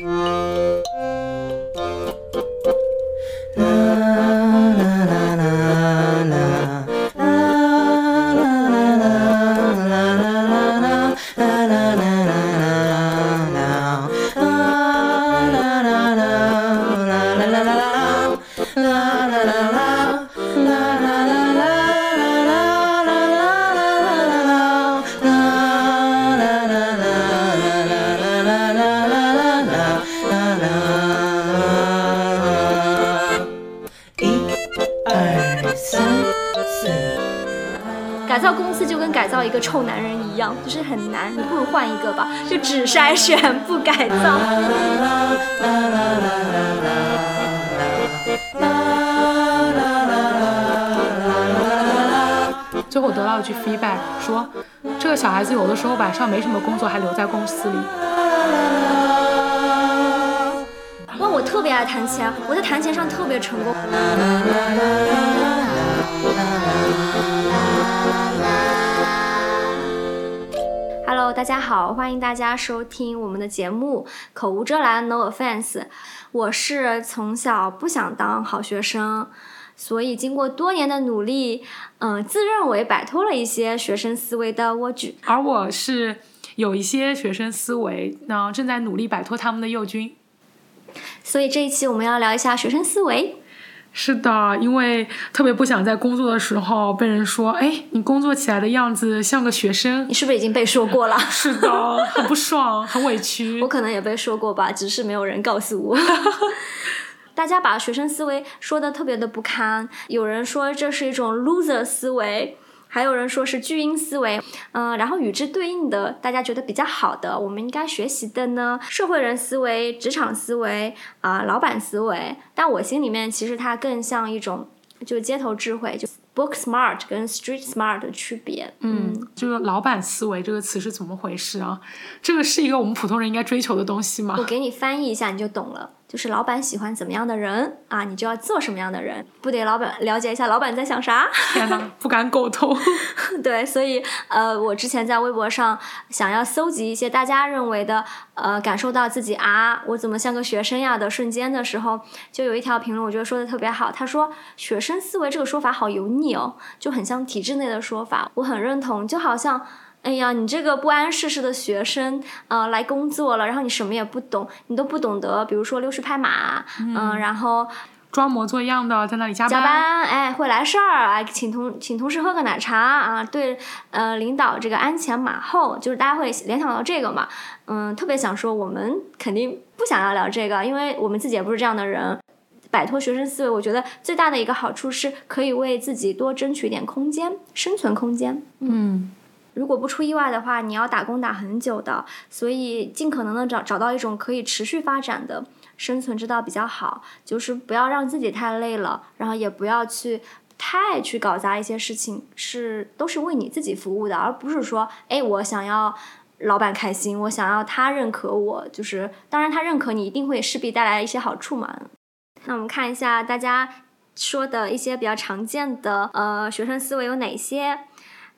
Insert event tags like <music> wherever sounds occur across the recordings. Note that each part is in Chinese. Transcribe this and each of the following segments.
改一个臭男人一样，就是很难，你不如换一个吧，就只筛选不改造。最后得到一句 feedback，说这个小孩子有的时候晚上没什么工作，还留在公司里。哇，我特别爱弹琴，我在弹琴上特别成功。大家好，欢迎大家收听我们的节目《口无遮拦》，No offense。我是从小不想当好学生，所以经过多年的努力，嗯、自认为摆脱了一些学生思维的蜗居。而我是有一些学生思维，那正在努力摆脱他们的幼菌。所以这一期我们要聊一下学生思维。是的，因为特别不想在工作的时候被人说，哎，你工作起来的样子像个学生你。是不是已经被说过了？是的，很不爽，很委屈我。可能也被说过吧，只是没有人告诉我。<laughs> 大家把学生思维说的特别的不堪，有人说这是一种 loser 思维，还有人说是巨婴思维。嗯、然后与之对应的，大家觉得比较好的，我们应该学习的呢，社会人思维、职场思维啊、老板思维。但我心里面其实它更像一种就街头智慧，就 book smart 跟 street smart 的区别。嗯，这个老板思维这个词是怎么回事啊？这个是一个我们普通人应该追求的东西吗我？给你翻译一下，你就懂了。就是老板喜欢怎么样的人啊，你就要做什么样的人，不得老板了解一下老板在想啥？天哪，不敢苟同。<laughs> 对，所以呃，我之前在微博上想要搜集一些大家认为的呃，感受到自己啊，我怎么像个学生呀的瞬间的时候，就有一条评论，我觉得说的特别好。他说“学生思维”这个说法好油腻哦，就很像体制内的说法，我很认同，就好像。哎呀，你这个不谙世事的学生，呃，来工作了，然后你什么也不懂，你都不懂得，比如说溜须拍马，嗯、然后装模作样的在那里加班。加班，哎，会来事儿，哎，请同请同事喝个奶茶啊，对，呃，领导这个鞍前马后，就是大家会联想到这个嘛，嗯，特别想说，我们肯定不想要聊这个，因为我们自己也不是这样的人。摆脱学生思维，我觉得最大的一个好处是可以为自己多争取一点空间，生存空间。嗯，如果不出意外的话，你要打工打很久的，所以尽可能的找找到一种可以持续发展的生存之道比较好，就是不要让自己太累了，然后也不要去太去搞砸一些事情，是都是为你自己服务的，而不是说，哎，我想要。老板开心，我想要他认可我，就是当然他认可你，一定会势必带来一些好处嘛。那我们看一下大家说的一些比较常见的呃学生思维有哪些？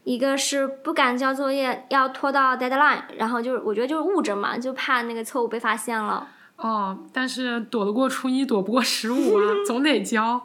一个是不敢交作业，要拖到 deadline，然后就是我觉得就是误着嘛，就怕那个错误被发现了。哦，但是躲得过初一，躲不过十五啊，总得交。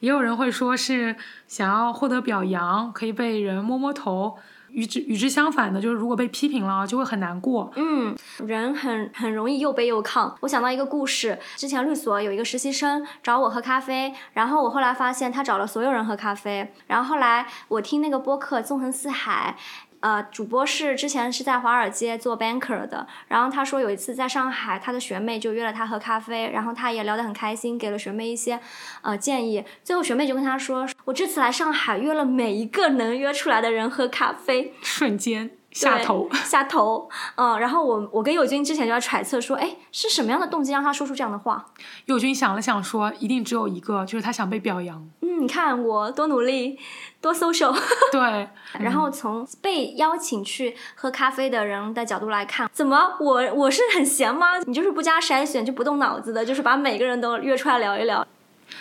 也有人会说是想要获得表扬，可以被人摸摸头。与之与之相反的，就是如果被批评了，就会很难过。嗯，人很很容易又悲又亢。我想到一个故事，之前律所有一个实习生找我喝咖啡，然后我后来发现他找了所有人喝咖啡，然后后来我听那个播客《纵横四海》。呃，主播是之前是在华尔街做 banker 的，然后他说有一次在上海，他的学妹就约了他喝咖啡，然后他也聊得很开心，给了学妹一些呃建议。最后学妹就跟他说：“我这次来上海，约了每一个能约出来的人喝咖啡。”瞬间下头，<laughs> 下头，嗯，然后我我跟友军之前就在揣测说，哎，是什么样的动机让他说出这样的话？友军想了想说，一定只有一个，就是他想被表扬。嗯，你看我多努力，多 social。对，<laughs> 然后从被邀请去喝咖啡的人的角度来看，怎么我我是很闲吗？你就是不加筛选就不动脑子的，就是把每个人都约出来聊一聊。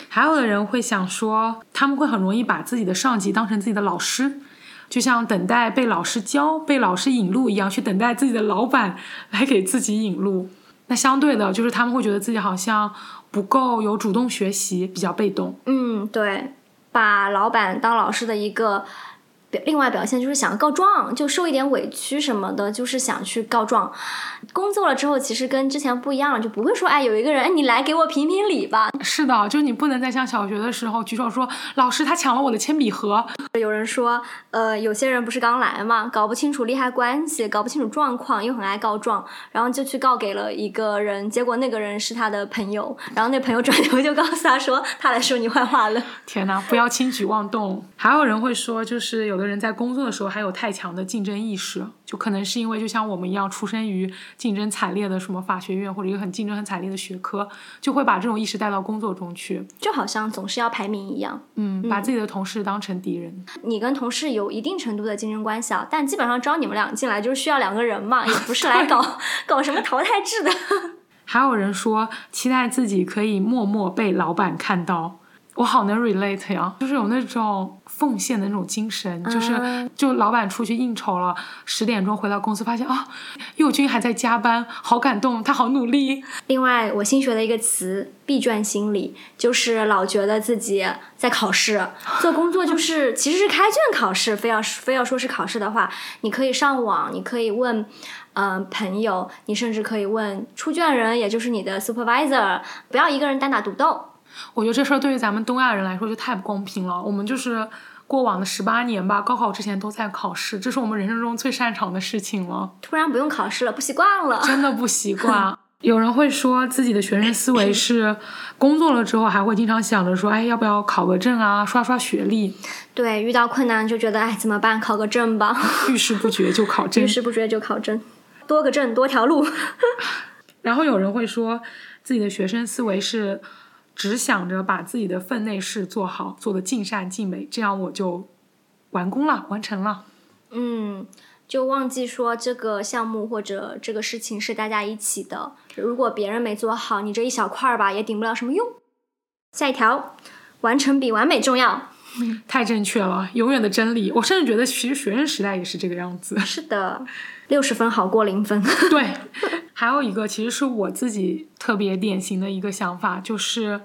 还有的人会想说，他们会很容易把自己的上级当成自己的老师，就像等待被老师教、被老师引路一样，去等待自己的老板来给自己引路。那相对的，就是他们会觉得自己好像不够有主动学习，比较被动。嗯，对，把老板当老师的一个。另外表现就是想告状，就受一点委屈什么的，就是想去告状。工作了之后，其实跟之前不一样了，就不会说，哎，有一个人，哎，你来给我评评理吧。是的，就是你不能再像小学的时候举手说，老师他抢了我的铅笔盒。有人说，呃，有些人不是刚来嘛，搞不清楚利害关系，搞不清楚状况，又很爱告状，然后就去告给了一个人，结果那个人是他的朋友，然后那朋友转头就告诉他说，他来说你坏话了。天哪，不要轻举妄动。还有人会说，就是有的人在工作的时候还有太强的竞争意识，就可能是因为就像我们一样，出生于竞争惨烈的什么法学院或者一个很竞争很惨烈的学科，就会把这种意识带到工作中去，就好像总是要排名一样。嗯，把自己的同事当成敌人。你跟同事有一定程度的竞争关系啊，但基本上招你们俩进来就是需要两个人嘛，也不是来搞 <laughs> 搞什么淘汰制的。<laughs> 还有人说，期待自己可以默默被老板看到。我好能 relate 呀，就是有那种奉献的那种精神，就是就老板出去应酬了，十点钟回到公司，发现啊，佑君还在加班，好感动，他好努力。另外，我新学的一个词“闭卷心理”，就是老觉得自己在考试，做工作就是 <laughs> 其实是开卷考试，非要非要说是考试的话，你可以上网，你可以问，嗯，朋友，你甚至可以问出卷人，也就是你的 supervisor，不要一个人单打独斗。我觉得这事儿对于咱们东亚人来说就太不公平了。我们就是过往的十八年吧，高考之前都在考试，这是我们人生中最擅长的事情了。突然不用考试了，不习惯了，真的不习惯。<laughs> 有人会说自己的学生思维是工作了之后还会经常想着说，哎，要不要考个证啊，刷刷学历？对，遇到困难就觉得，哎，怎么办？考个证吧。<laughs> 遇事不决就考证，<laughs> 遇事不决就考证，多个证多条路。然后有人会说自己的学生思维是。只想着把自己的分内事做好，做的尽善尽美，这样我就完工了，完成了。嗯，就忘记说这个项目或者这个事情是大家一起的，如果别人没做好，你这一小块儿吧，也顶不了什么用。下一条，完成比完美重要。<laughs> 太正确了，永远的真理。我甚至觉得，其实学生时代也是这个样子。是的，六十分好过零分。<laughs> 对，还有一个，其实是我自己特别典型的一个想法，就是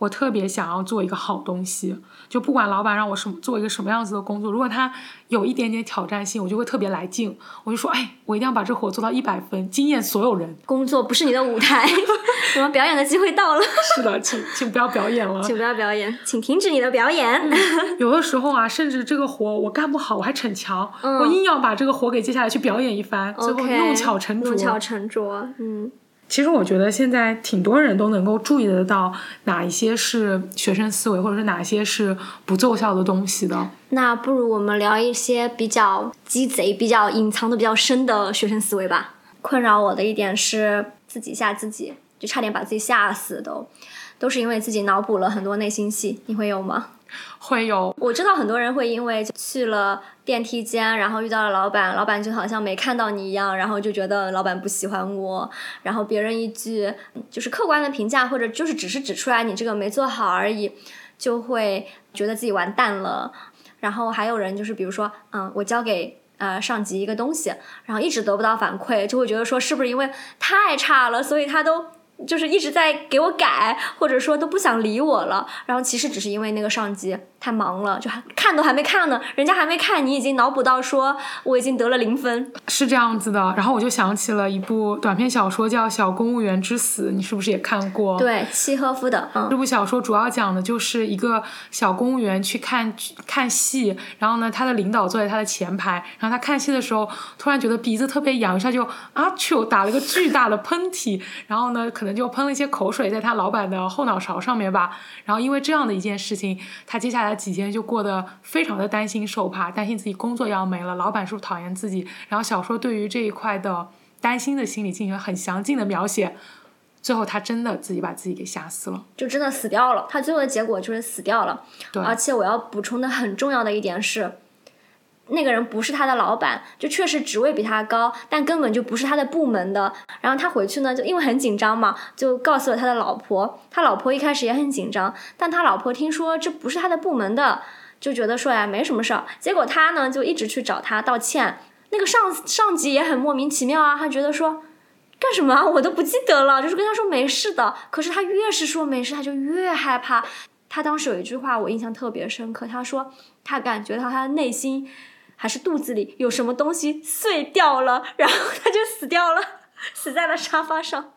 我特别想要做一个好东西。就不管老板让我什么做一个什么样子的工作，如果他有一点点挑战性，我就会特别来劲。我就说，哎，我一定要把这活做到一百分，惊艳所有人。工作不是你的舞台，<laughs> 我们表演的机会到了。是的，请请不要表演了，<laughs> 请不要表演，请停止你的表演。有的时候啊，甚至这个活我干不好，我还逞强，我硬要把这个活给接下来去表演一番，最后弄巧成拙。弄巧成拙，嗯。其实我觉得现在挺多人都能够注意得到哪一些是学生思维，或者是哪些是不奏效的东西的。那不如我们聊一些比较鸡贼、比较隐藏的比较深的学生思维吧。困扰我的一点是自己吓自己，就差点把自己吓死，都都是因为自己脑补了很多内心戏。你会有吗？会有，我知道很多人会因为去了电梯间，然后遇到了老板，老板就好像没看到你一样，然后就觉得老板不喜欢我，然后别人一句就是客观的评价，或者就是只是指出来你这个没做好而已，就会觉得自己完蛋了。然后还有人就是比如说，嗯，我交给呃上级一个东西，然后一直得不到反馈，就会觉得说是不是因为太差了，所以他都。就是一直在给我改，或者说都不想理我了。然后其实只是因为那个上级太忙了，就还看都还没看呢，人家还没看，你已经脑补到说我已经得了零分，是这样子的。然后我就想起了一部短篇小说，叫《小公务员之死》，你是不是也看过？对，契诃夫的。嗯，这部小说主要讲的就是一个小公务员去看看戏，然后呢，他的领导坐在他的前排，然后他看戏的时候突然觉得鼻子特别痒，一下就啊去打了个巨大的喷嚏，然后呢，可能。就喷了一些口水在他老板的后脑勺上面吧，然后因为这样的一件事情，他接下来几天就过得非常的担心受怕，担心自己工作要没了，老板是不是讨厌自己？然后小说对于这一块的担心的心理进行很详尽的描写，最后他真的自己把自己给吓死了，就真的死掉了。他最后的结果就是死掉了。对，而且我要补充的很重要的一点是。那个人不是他的老板，就确实职位比他高，但根本就不是他的部门的。然后他回去呢，就因为很紧张嘛，就告诉了他的老婆。他老婆一开始也很紧张，但他老婆听说这不是他的部门的，就觉得说呀没什么事儿。结果他呢就一直去找他道歉。那个上上级也很莫名其妙啊，他觉得说干什么？我都不记得了。就是跟他说没事的，可是他越是说没事，他就越害怕。他当时有一句话我印象特别深刻，他说他感觉到他的内心还是肚子里有什么东西碎掉了，然后他就死掉了，死在了沙发上。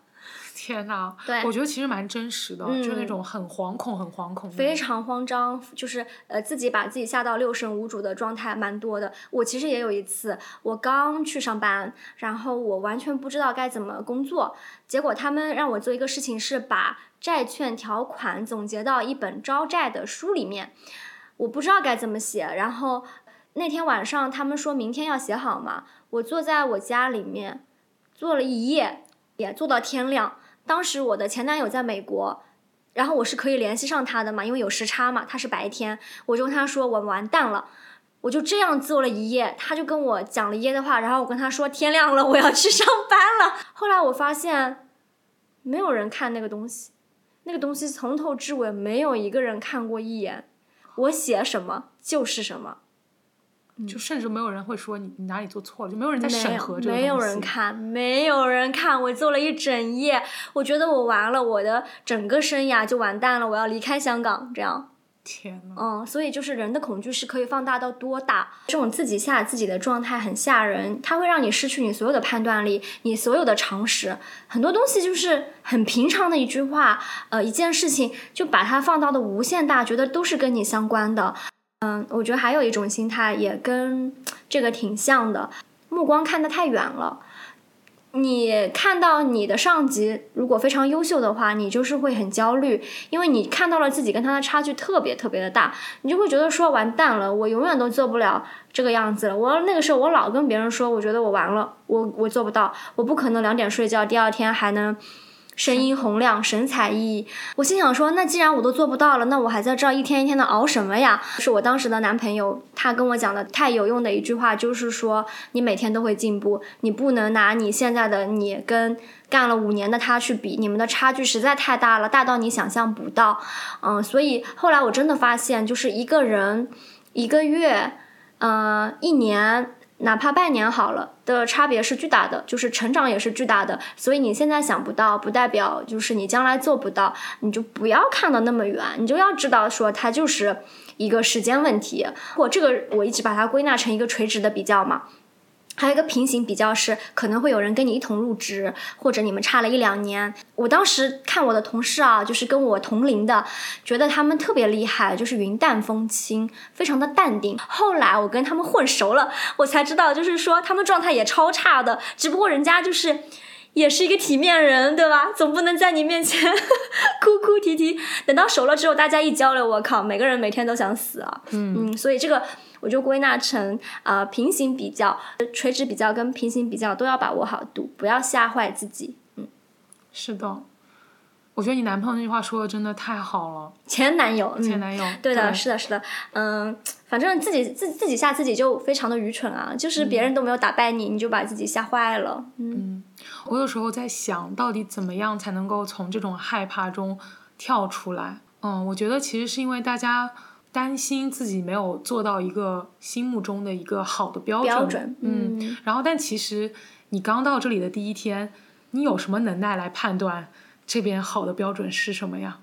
天呐，对我觉得其实蛮真实的，就是那嗯种很惶恐、很惶恐非常慌张，就是呃自己把自己吓到六神无主的状态蛮多的。我其实也有一次，我刚去上班，然后我完全不知道该怎么工作，结果他们让我做一个事情是把债券条款总结到一本招债的书里面，我不知道该怎么写，然后那天晚上他们说明天要写好嘛，我坐在我家里面坐了一夜，也坐到天亮。当时我的前男友在美国，然后我是可以联系上他的嘛，因为有时差嘛，他是白天，我就跟他说我完蛋了，我就这样做了一夜，他就跟我讲了一夜的话，然后我跟他说天亮了，我要去上班了。后来我发现，没有人看那个东西，那个东西从头至尾没有一个人看过一眼，我写什么就是什么。就甚至没有人会说你你哪里做错了，就没有人在审核有，没有人看，没有人看。我做了一整夜，我觉得我完了，我的整个生涯就完蛋了，我要离开香港，这样。天呐，嗯，所以就是人的恐惧是可以放大到多大？这种自己吓自己的状态很吓人，它会让你失去你所有的判断力，你所有的常识。很多东西就是很平常的一句话，呃，一件事情就把它放到的无限大，觉得都是跟你相关的。嗯，我觉得还有一种心态也跟这个挺像的，目光看得太远了。你看到你的上级如果非常优秀的话，你就是会很焦虑，因为你看到了自己跟他的差距特别特别的大，你就会觉得说完蛋了，我永远都做不了这个样子了。我那个时候我老跟别人说，我觉得我完了，我我做不到，我不可能两点睡觉，第二天还能。声音洪亮，神采奕奕。我心想说，那既然我都做不到了，那我还在这儿一天一天的熬什么呀？是我当时的男朋友，他跟我讲的太有用的一句话，就是说，你每天都会进步，你不能拿你现在的你跟干了五年的他去比，你们的差距实在太大了，大到你想象不到。嗯，所以后来我真的发现，就是一个人一个月，呃，一年。哪怕半年好了的差别是巨大的，就是成长也是巨大的。所以你现在想不到，不代表就是你将来做不到。你就不要看的那么远，你就要知道说它就是一个时间问题。我这个我一直把它归纳成一个垂直的比较嘛。还有一个平行比较是，可能会有人跟你一同入职，或者你们差了一两年。我当时看我的同事啊，就是跟我同龄的，觉得他们特别厉害，就是云淡风轻，非常的淡定。后来我跟他们混熟了，我才知道，就是说他们状态也超差的，只不过人家就是。也是一个体面人，对吧？总不能在你面前 <laughs> 哭哭啼啼。等到熟了之后，大家一交流，我靠，每个人每天都想死啊。嗯嗯，所以这个我就归纳成啊、呃平行比较、垂直比较跟平行比较都要把握好度，不要吓坏自己。嗯是的，我觉得你男朋友那句话说的真的太好了，前男友，嗯、前男友，对的，是的，是的，嗯，反正自己自自己吓自己就非常的愚蠢啊，就是别人都没有打败你，你就把自己吓坏了。嗯，我有时候在想，到底怎么样才能够从这种害怕中跳出来？嗯，我觉得其实是因为大家担心自己没有做到一个心目中的一个好的标准，标准，嗯，嗯，然后但其实你刚到这里的第一天，你有什么能耐来判断这边好的标准是什么呀？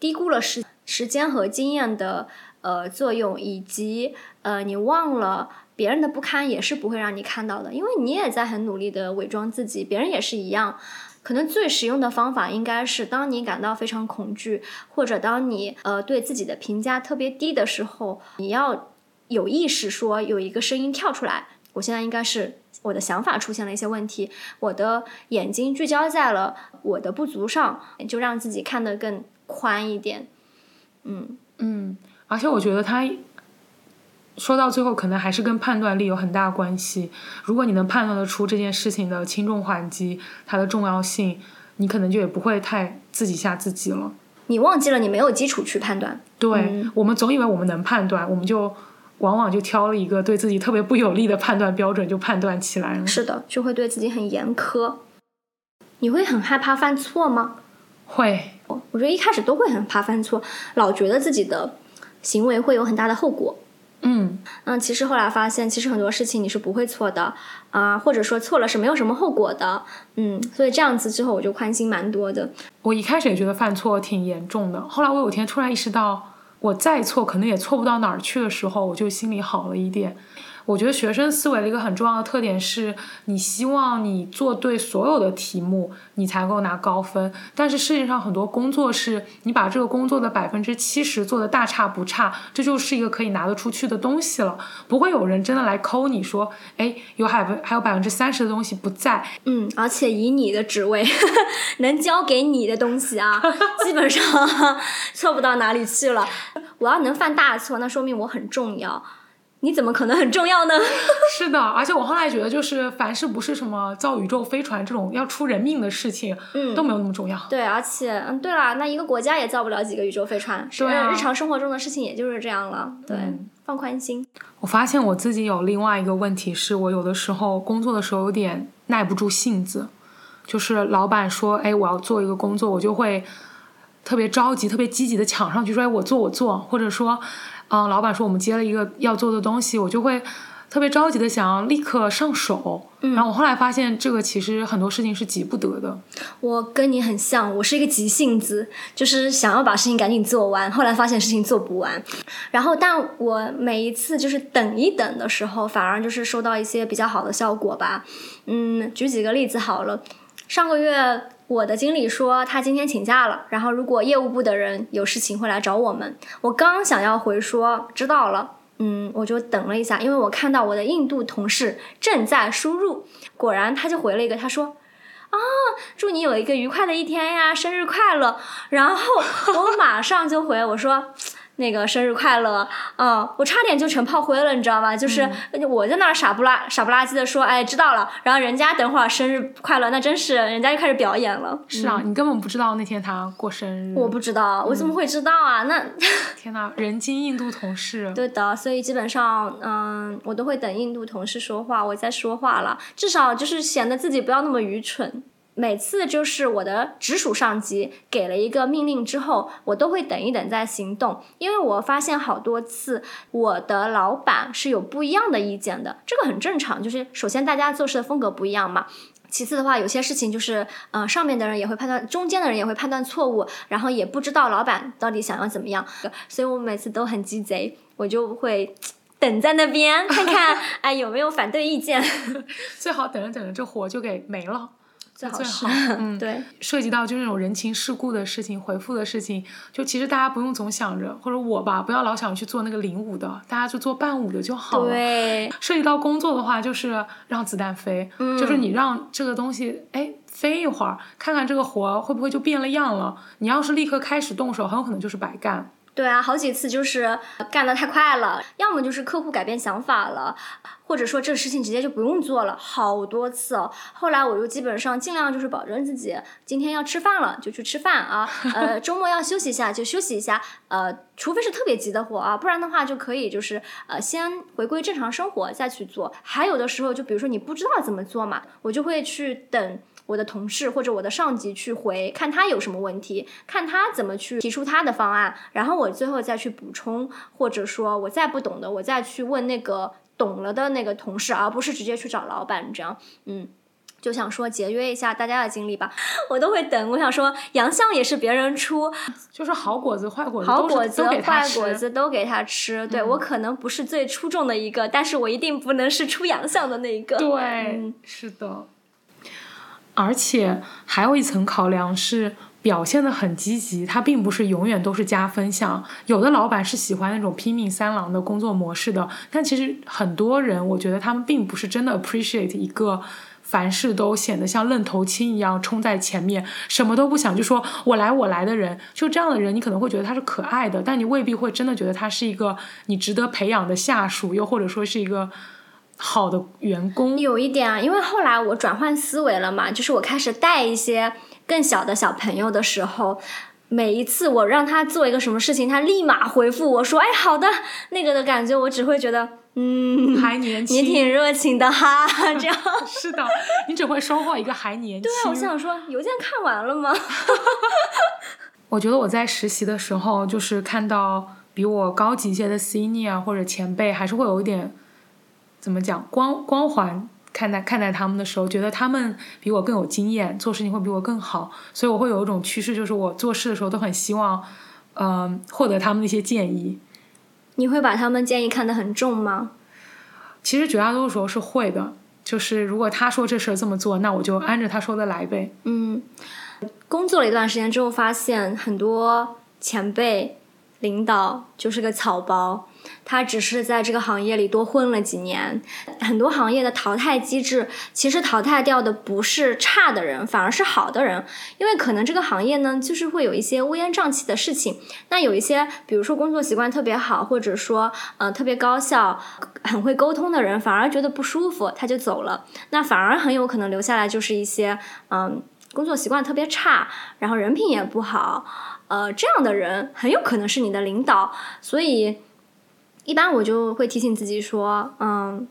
低估了时时间和经验的呃作用，以及呃你忘了别人的不堪也是不会让你看到的，因为你也在很努力的伪装自己，别人也是一样。可能最实用的方法应该是，当你感到非常恐惧，或者当你呃对自己的评价特别低的时候，你要有意识说有一个声音跳出来，我现在应该是我的想法出现了一些问题，我的眼睛聚焦在了我的不足上，就让自己看得更宽一点。嗯，嗯，而且我觉得他说到最后，可能还是跟判断力有很大关系。如果你能判断得出这件事情的轻重缓急，它的重要性，你可能就也不会太自己吓自己了。你忘记了你没有基础去判断。对、我们总以为我们能判断，我们就往往就挑了一个对自己特别不有利的判断标准，就判断起来了。是的，就会对自己很严苛。你会很害怕犯错吗？会，我觉得一开始都会很怕犯错，老觉得自己的行为会有很大的后果。嗯嗯，其实后来发现，其实很多事情你是不会错的啊、或者说错了是没有什么后果的。嗯，所以这样子之后我就宽心蛮多的。我一开始也觉得犯错挺严重的，后来我有一天突然意识到，我再错可能也错不到哪儿去的时候，我就心里好了一点。我觉得学生思维的一个很重要的特点是，你希望你做对所有的题目，你才能够拿高分。但是世界上很多工作是，你把这个工作的百分之七十做的大差不差，这就是一个可以拿得出去的东西了。不会有人真的来抠你说，哎，有百分还有百分之三十的东西不在，嗯，而且以你的职位 <laughs> 能交给你的东西啊，基本上 <laughs> 错不到哪里去了。我要能犯大错，那说明我很重要。你怎么可能很重要呢？<laughs> 是的，而且我后来觉得，就是凡是不是什么造宇宙飞船这种要出人命的事情，嗯都没有那么重要。对，而且，嗯，对了，那一个国家也造不了几个宇宙飞船，是对啊日常生活中的事情也就是这样了。对，嗯放宽心。我发现我自己有另外一个问题，是我有的时候工作的时候有点耐不住性子，就是老板说，哎，我要做一个工作，我就会特别着急、特别积极的抢上去说，哎，我做我做，或者说，嗯，老板说我们接了一个要做的东西，我就会特别着急的想要立刻上手。然后我后来发现，这个其实很多事情是急不得的。我跟你很像，我是一个急性子，就是想要把事情赶紧做完，后来发现事情做不完。然后，但我每一次就是等一等的时候，反而就是收到一些比较好的效果吧。嗯，举几个例子好了，上个月。我的经理说他今天请假了，然后如果业务部的人有事情会来找我们。我刚想要回说知道了，嗯，我就等了一下，因为我看到我的印度同事正在输入，果然他就回了一个，他说啊，祝你有一个愉快的一天呀，生日快乐。然后我马上就回我说。那个生日快乐，嗯，我差点就成炮灰了，你知道吗？就是我在那儿傻不拉傻不拉几的说，哎，知道了，然后人家等会儿生日快乐，那真是人家就开始表演了。是啊，你根本不知道那天他过生日。我不知道，我怎么会知道啊？那 <laughs> 天呐，人精印度同事。<laughs> 对的，所以基本上，嗯，我都会等印度同事说话，我再说话了，至少就是显得自己不要那么愚蠢。每次就是我的直属上级给了一个命令之后，我都会等一等再行动，因为我发现好多次我的老板是有不一样的意见的，这个很正常。就是首先大家做事的风格不一样嘛，其次的话，有些事情就是，呃，上面的人也会判断，中间的人也会判断错误，然后也不知道老板到底想要怎么样，所以我每次都很鸡贼，我就会。等在那边看看，<laughs> 哎，有没有反对意见？<laughs> 最好等着等着，这活就给没了。最好是，<laughs> 嗯，对，涉及到就那种人情世故的事情、回复的事情，就其实大家不用总想着，或者我吧，不要老想去做那个领舞的，大家就做伴舞的就好了。对，涉及到工作的话，就是让子弹飞，嗯、就是你让这个东西哎飞一会儿，看看这个活会不会就变了样了。你要是立刻开始动手，很有可能就是白干。对啊，好几次就是干得太快了，要么就是客户改变想法了，或者说这个事情直接就不用做了，好多次哦。后来我就基本上尽量就是保证自己今天要吃饭了就去吃饭啊，呃，周末要休息一下就休息一下，呃，除非是特别急的活啊，不然的话就可以就是呃先回归正常生活再去做。还有的时候就比如说你不知道怎么做嘛，我就会去等。我的同事或者我的上级去回，看他有什么问题，看他怎么去提出他的方案，然后我最后再去补充，或者说我再不懂的，我再去问那个懂了的那个同事，而不是直接去找老板这样，嗯。就想说节约一下大家的精力吧，我都会等。我想说洋相也是别人出，就是好果子坏果子，好果子坏果子都给他吃。对、嗯、我可能不是最出众的一个，但是我一定不能是出洋相的那一个。对，嗯、是的。而且还有一层考量是，表现的很积极，他并不是永远都是加分项。有的老板是喜欢那种拼命三郎的工作模式的，但其实很多人，我觉得他们并不是真的 appreciate 一个凡事都显得像愣头青一样冲在前面，什么都不想就说我来我来的人。就这样的人，你可能会觉得他是可爱的，但你未必会真的觉得他是一个你值得培养的下属，又或者说是一个。好的员工有一点啊，因为后来我转换思维了嘛，就是我开始带一些更小的小朋友的时候，每一次我让他做一个什么事情，他立马回复我说：“哎，好的。”那个的感觉，我只会觉得，嗯，还年轻，你挺热情的哈，<laughs> 这样。是的，你只会收获一个还年轻。对啊，我想说，邮件看完了吗？<laughs> 我觉得我在实习的时候，就是看到。比比我高级一些的 senior 或者前辈，还是会有一点怎么讲光光环看待看待他们的时候，觉得他们比我更有经验，做事情会比我更好，所以我会有一种趋势，就是我做事的时候都很希望，嗯、获得他们的一些建议。你会把他们建议看得很重吗？其实绝大多数时候是会的，就是如果他说这事儿这么做，那我就按着他说的来呗。嗯，工作了一段时间之后，发现很多前辈、领导就是个草包，他只是在这个行业里多混了几年。很多行业的淘汰机制，其实淘汰掉的不是差的人，反而是好的人，因为可能这个行业呢，就是会有一些乌烟瘴气的事情。那有一些，比如说工作习惯特别好，或者说呃特别高效、很会沟通的人，反而觉得不舒服，他就走了。那反而很有可能留下来就是一些嗯。工作习惯特别差，然后人品也不好，呃，这样的人很有可能是你的领导，所以一般我就会提醒自己说，嗯，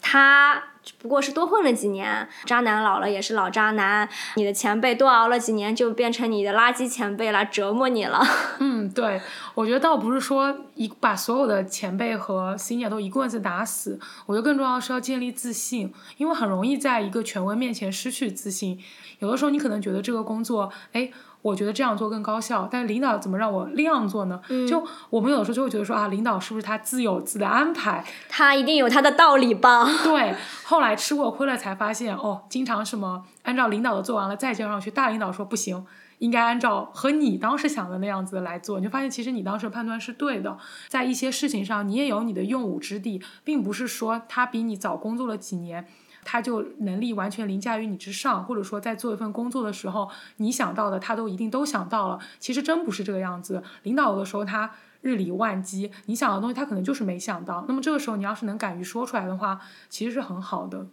他只不过是多混了几年，渣男老了也是老渣男，你的前辈多熬了几年就变成你的垃圾前辈来折磨你了。<laughs> 嗯，对，我觉得倒不是说一把所有的前辈和 senior 都一棍子打死，我觉得更重要的是要建立自信，因为很容易在一个权威面前失去自信。有的时候你可能觉得这个工作，哎，我觉得这样做更高效，但是领导怎么让我那样做呢？就我们有的时候就会觉得说啊，领导是不是他自有自的安排？他一定有他的道理吧？<laughs> 对，后来吃过亏了才发现，哦，经常什么按照领导的做完了再交上去，大领导说不行。应该按照和你当时想的那样子来做，你就发现其实你当时判断是对的，在一些事情上你也有你的用武之地，并不是说他比你早工作了几年，他就能力完全凌驾于你之上，或者说在做一份工作的时候，你想到的他都一定都想到了，其实真不是这个样子。领导有的时候他日理万机，你想的东西他可能就是没想到，那么这个时候你要是能敢于说出来的话，其实是很好的。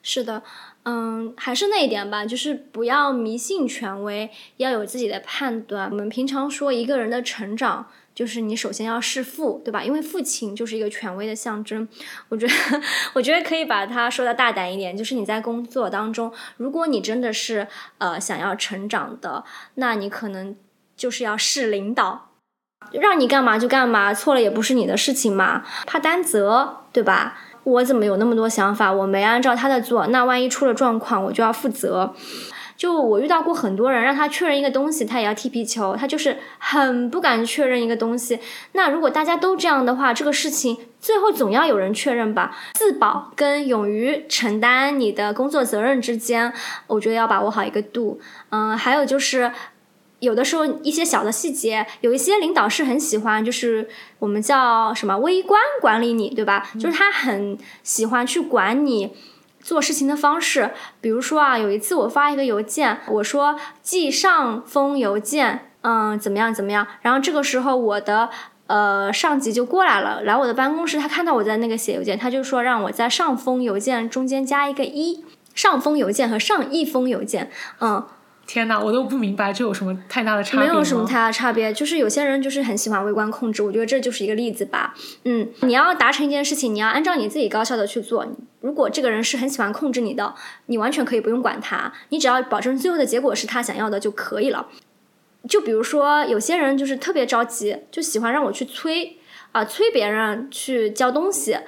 是的，嗯，还是那一点吧，就是不要迷信权威，要有自己的判断。我们平常说一个人的成长，就是你首先要弑父，对吧？因为父亲就是一个权威的象征。我觉得，我觉得可以把它说的大胆一点，就是你在工作当中，如果你真的是呃想要成长的，那你可能就是要试领导，让你干嘛就干嘛，错了也不是你的事情嘛，怕担责，对吧？我怎么有那么多想法？我没按照他的做，那万一出了状况，我就要负责。就我遇到过很多人，让他确认一个东西，他也要踢皮球，他就是很不敢确认一个东西。那如果大家都这样的话，这个事情最后总要有人确认吧？自保跟勇于承担你的工作责任之间，我觉得要把握好一个度。嗯，还有就是。有的时候一些小的细节，有一些领导是很喜欢，就是我们叫什么微观管理你，对吧？就是他很喜欢去管你做事情的方式。比如说啊，有一次我发一个邮件，我说寄上封邮件，嗯，怎么样怎么样？然后这个时候我的呃上级就过来了，来我的办公室，他看到我在那个写邮件，他就说让我在上封邮件中间加一个一，上封邮件和上一封邮件，嗯。天呐，我都不明白这有什么太大的差别没有什么太大差别，就是有些人就是很喜欢微观控制，我觉得这就是一个例子吧。嗯，你要达成一件事情，你要按照你自己高效的去做。如果这个人是很喜欢控制你的，你完全可以不用管他，你只要保证最后的结果是他想要的就可以了。就比如说有些人就是特别着急，就喜欢让我去催啊、催别人去交东西。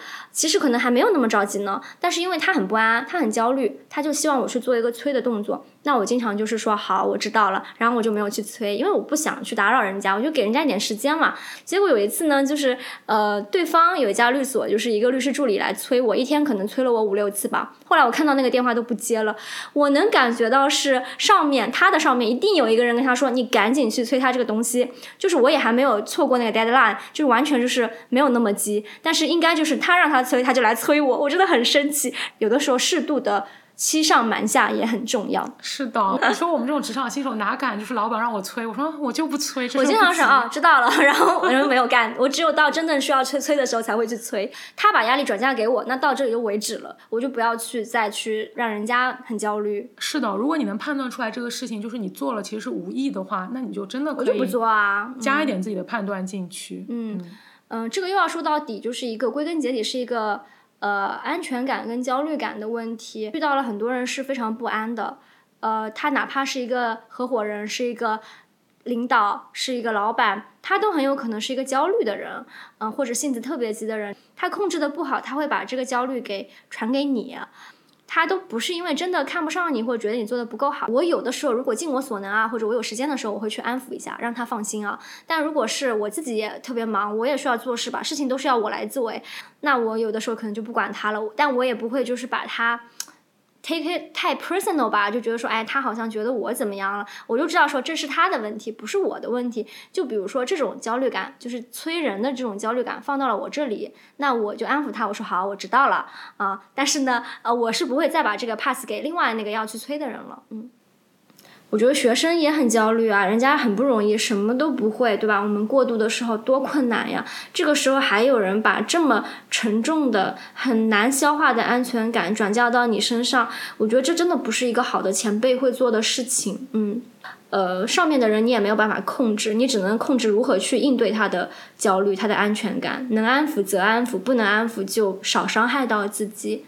其实可能还没有那么着急呢，但是因为他很不安，他很焦虑，他就希望我去做一个催的动作。那我经常就是说好，我知道了，然后我就没有去催，因为我不想去打扰人家，我就给人家一点时间嘛。结果有一次呢，就是呃，对方有一家律所，就是一个律师助理来催我，一天可能催了我五六次吧。后来我看到那个电话都不接了，我能感觉到是上面他的上面一定有一个人跟他说，你赶紧去催他这个东西。就是我也还没有错过那个 deadline，就是完全就是没有那么急，但是应该就是他让他催，他就来催我，我真的很生气。有的时候适度的。欺上瞒下也很重要。是的，你说我们这种职场新手哪敢就是老板让我催，我说我就不催。我经常说啊，知道了，<laughs> 然后我就没有干。我只有到真正需要催催的时候才会去催。他把压力转嫁给我，那到这里就为止了，我就不要去再去让人家很焦虑。是的，如果你能判断出来这个事情就是你做了其实是无意的话，那你就真的可以我就不做啊，加一点自己的判断进去。嗯嗯，嗯这个又要说到底，就是一个归根结底是一个。呃，安全感跟焦虑感的问题，遇到了很多人是非常不安的。呃，他哪怕是一个合伙人，是一个领导是一个老板，他都很有可能是一个焦虑的人，嗯、或者性子特别急的人，他控制的不好，他会把这个焦虑给传给你。他都不是因为真的看不上你，或者觉得你做的不够好。我有的时候如果尽我所能啊，或者我有时间的时候，我会去安抚一下，让他放心啊。但如果是我自己也特别忙，我也需要做事吧，事情都是要我来做，诶，那我有的时候可能就不管他了。但我也不会就是把他 take it 太 personal 吧，就觉得说，哎，他好像觉得我怎么样了，我就知道说这是他的问题，不是我的问题。就比如说这种焦虑感，就是催人的这种焦虑感放到了我这里，那我就安抚他，我说好，我知道了啊。但是呢，呃，我是不会再把这个 pass 给另外那个要去催的人了，嗯。我觉得学生也很焦虑啊，人家很不容易，什么都不会，对吧？我们过渡的时候多困难呀！这个时候还有人把这么沉重的、很难消化的安全感转嫁到你身上，我觉得这真的不是一个好的前辈会做的事情。嗯，呃，上面的人你也没有办法控制，你只能控制如何去应对他的焦虑、他的安全感，能安抚则安抚，不能安抚就少伤害到自己。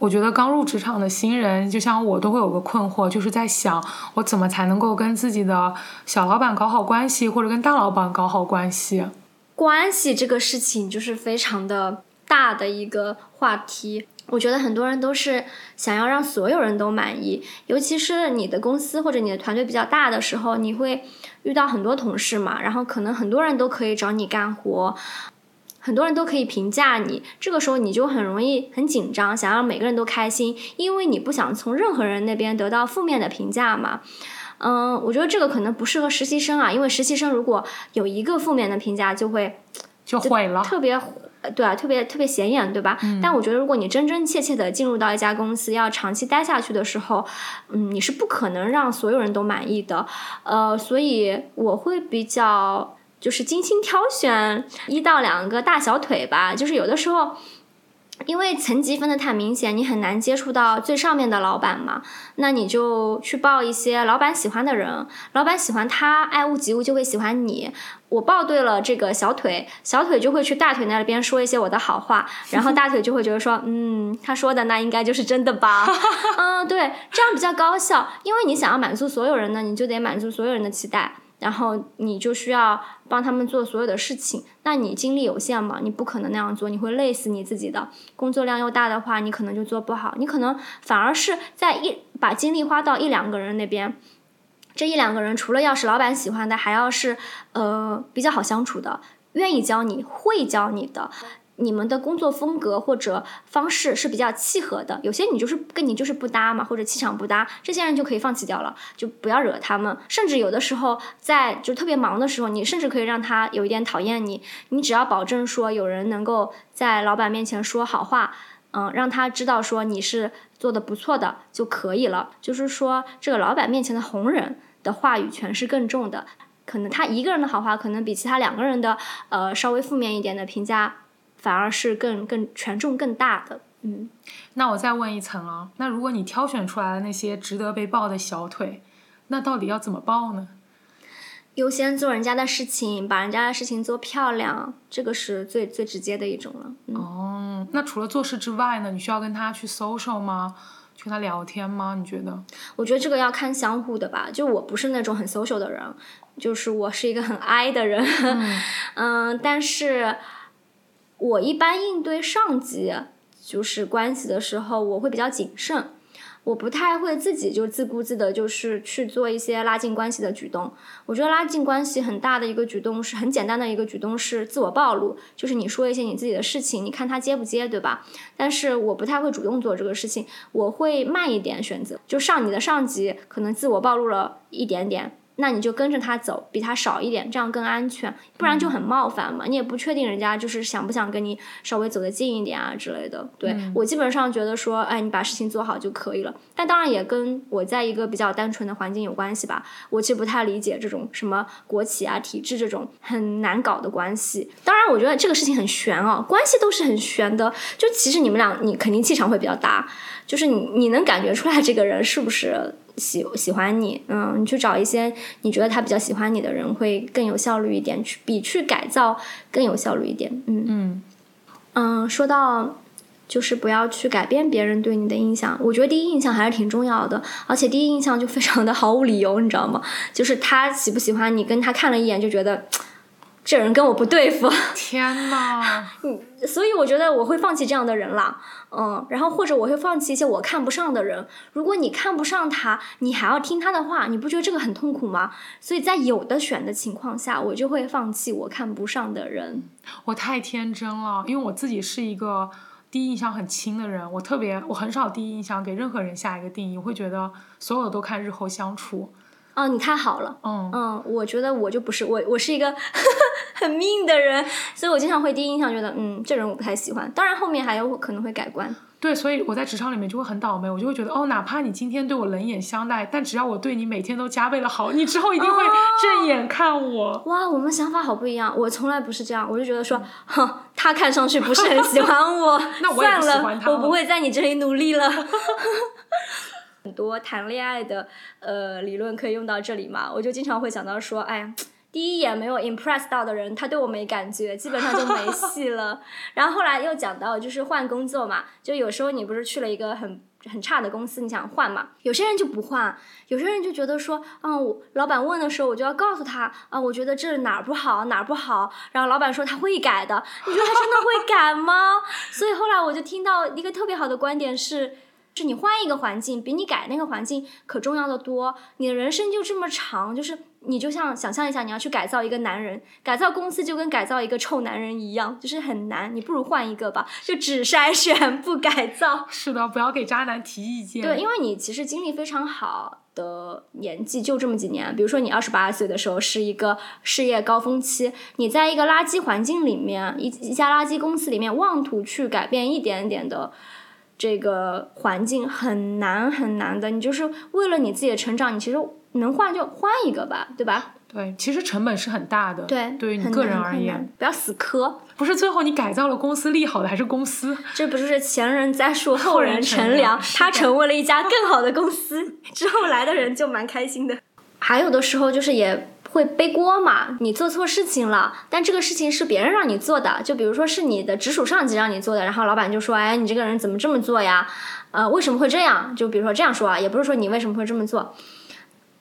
我觉得刚入职场的新人，就像我都会有个困惑，就是在想我怎么才能够跟自己的小老板搞好关系，或者跟大老板搞好关系。关系这个事情就是非常的大的一个话题。我觉得很多人都是想要让所有人都满意，尤其是你的公司或者你的团队比较大的时候，你会遇到很多同事嘛，然后可能很多人都可以找你干活。很多人都可以评价你，这个时候你就很容易很紧张，想让每个人都开心，因为你不想从任何人那边得到负面的评价嘛。嗯，我觉得这个可能不适合实习生啊，因为实习生如果有一个负面的评价，就会 <tsk> 就毁了，特别对啊，特别特别显眼，对吧？但我觉得如果你真真切切的进入到一家公司，要长期待下去的时候，嗯，你是不可能让所有人都满意的。呃，所以我会比较。就是精心挑选一到两个大小腿吧，就是有的时候，因为层级分的太明显，你很难接触到最上面的老板嘛。那你就去报一些老板喜欢的人，老板喜欢他，爱屋及乌就会喜欢你。我报对了这个小腿，小腿就会去大腿那边说一些我的好话，然后大腿就会觉得说，嗯，他说的那应该就是真的吧？<laughs> 嗯，对，这样比较高效，因为你想要满足所有人呢，你就得满足所有人的期待。然后你就需要帮他们做所有的事情，那你精力有限嘛，你不可能那样做，你会累死你自己的。工作量又大的话，你可能就做不好，你可能反而是在一把精力花到一两个人那边，这一两个人除了要是老板喜欢的，还要是呃比较好相处的，愿意教你会教你的。你们的工作风格或者方式是比较契合的，有些你就是跟你就是不搭嘛，或者气场不搭，这些人就可以放弃掉了，就不要惹他们。甚至有的时候在就特别忙的时候，你甚至可以让他有一点讨厌你，你只要保证说有人能够在老板面前说好话，嗯，让他知道说你是做的不错的就可以了。就是说这个老板面前的红人的话语权是更重的，可能他一个人的好话可能比其他两个人的呃稍微负面一点的评价。反而是更更权重更大的，嗯。那我再问一层啊，那如果你挑选出来的那些值得被抱的小腿，那到底要怎么抱呢？优先做人家的事情，把人家的事情做漂亮，这个是最最直接的一种了。哦，那除了做事之外呢？你需要跟他去 social 吗？去跟他聊天吗？你觉得？我觉得这个要看相互的吧。就我不是那种很 social 的人，就是我是一个很 I 的人。<laughs> 嗯，但是。我一般应对上级就是关系的时候，我会比较谨慎，我不太会自己就自顾自的，就是去做一些拉近关系的举动。我觉得拉近关系很大的一个举动是很简单的一个举动是自我暴露，就是你说一些你自己的事情，你看他接不接，对吧？但是我不太会主动做这个事情，我会慢一点选择，就上你的上级可能自我暴露了一点点。那你就跟着他走，比他少一点，这样更安全，不然就很冒犯嘛。你也不确定人家就是想不想跟你稍微走得近一点啊之类的。对我基本上觉得说，哎，你把事情做好就可以了。但当然也跟我在一个比较单纯的环境有关系吧。我其实不太理解这种什么国企啊、体制这种很难搞的关系。当然，我觉得这个事情很悬哦，关系都是很悬的。就其实你们俩，你肯定气场会比较搭，就是你你能感觉出来这个人是不是？喜喜欢你，嗯，你去找一些你觉得他比较喜欢你的人，会更有效率一点，去比去改造更有效率一点，嗯嗯嗯。说到就是不要去改变别人对你的印象。我觉得第一印象还是挺重要的，而且第一印象就非常的毫无理由，你知道吗？就是他喜不喜欢你，跟他看了一眼就觉得。这人跟我不对付，天呐，<laughs> 嗯，所以我觉得我会放弃这样的人啦，嗯，然后或者我会放弃一些我看不上的人。如果你看不上他，你还要听他的话，你不觉得这个很痛苦吗？所以在有的选的情况下，我就会放弃我看不上的人。我太天真了，因为我自己是一个第一印象很轻的人，我特别我很少第一印象给任何人下一个定义，我会觉得所有都看日后相处。哦，你太好了，嗯嗯，我觉得我就不是我，我是一个 <laughs> 很命的人，所以我经常会第一印象觉得，嗯，这人我不太喜欢。当然后面还有可能会改观。对，所以我在职场里面就会很倒霉，我就会觉得，哦，哪怕你今天对我冷眼相待，但只要我对你每天都加倍的好，你之后一定会正眼看我。哇，我们想法好不一样，我从来不是这样，我就觉得说，哼，他看上去不是很喜欢我，<laughs> 那我也不喜欢他了我不会在你这里努力了。<laughs> 很多谈恋爱的呃理论可以用到这里嘛，我就经常会想到说，哎呀，第一眼没有 impress 到的人，他对我没感觉，基本上就没戏了。然后后来又讲到就是换工作嘛，就有时候你不是去了一个很很差的公司，你想换嘛，有些人就不换，有些人就觉得说，嗯，老板问的时候我就要告诉他啊，我觉得这哪儿不好哪儿不好，然后老板说他会改的，你觉得他真的会改吗？<laughs> 所以后来我就听到一个特别好的观点是。是你换一个环境，比你改那个环境可重要的多。你的人生就这么长，就是你就像想象一下，你要去改造一个男人，改造公司就跟改造一个臭男人一样，就是很难。你不如换一个吧，就只筛选不改造。是的，不要给渣男提意见。对，因为你其实经历非常好的年纪就这么几年，比如说你二十八岁的时候是一个事业高峰期，你在一个垃圾环境里面，一一家垃圾公司里面妄图去改变一点点的。这个环境很难很难的，你就是为了你自己的成长，你其实能换就换一个吧，对吧？对，其实成本是很大的。对，对于你个人而言，不要死磕，<laughs> 不是最后你改造了公司，利好的还是公司。<laughs> 这不是前人栽树，后后人人乘凉他成为了一家更好的公司，<laughs> 之后来的人就蛮开心的。还有的时候就是也会背锅嘛，你做错事情了，但这个事情是别人让你做的，就比如说是你的直属上级让你做的，然后老板就说：“哎，你这个人怎么这么做呀？呃，为什么会这样？”就比如说这样说啊，也不是说你为什么会这么做，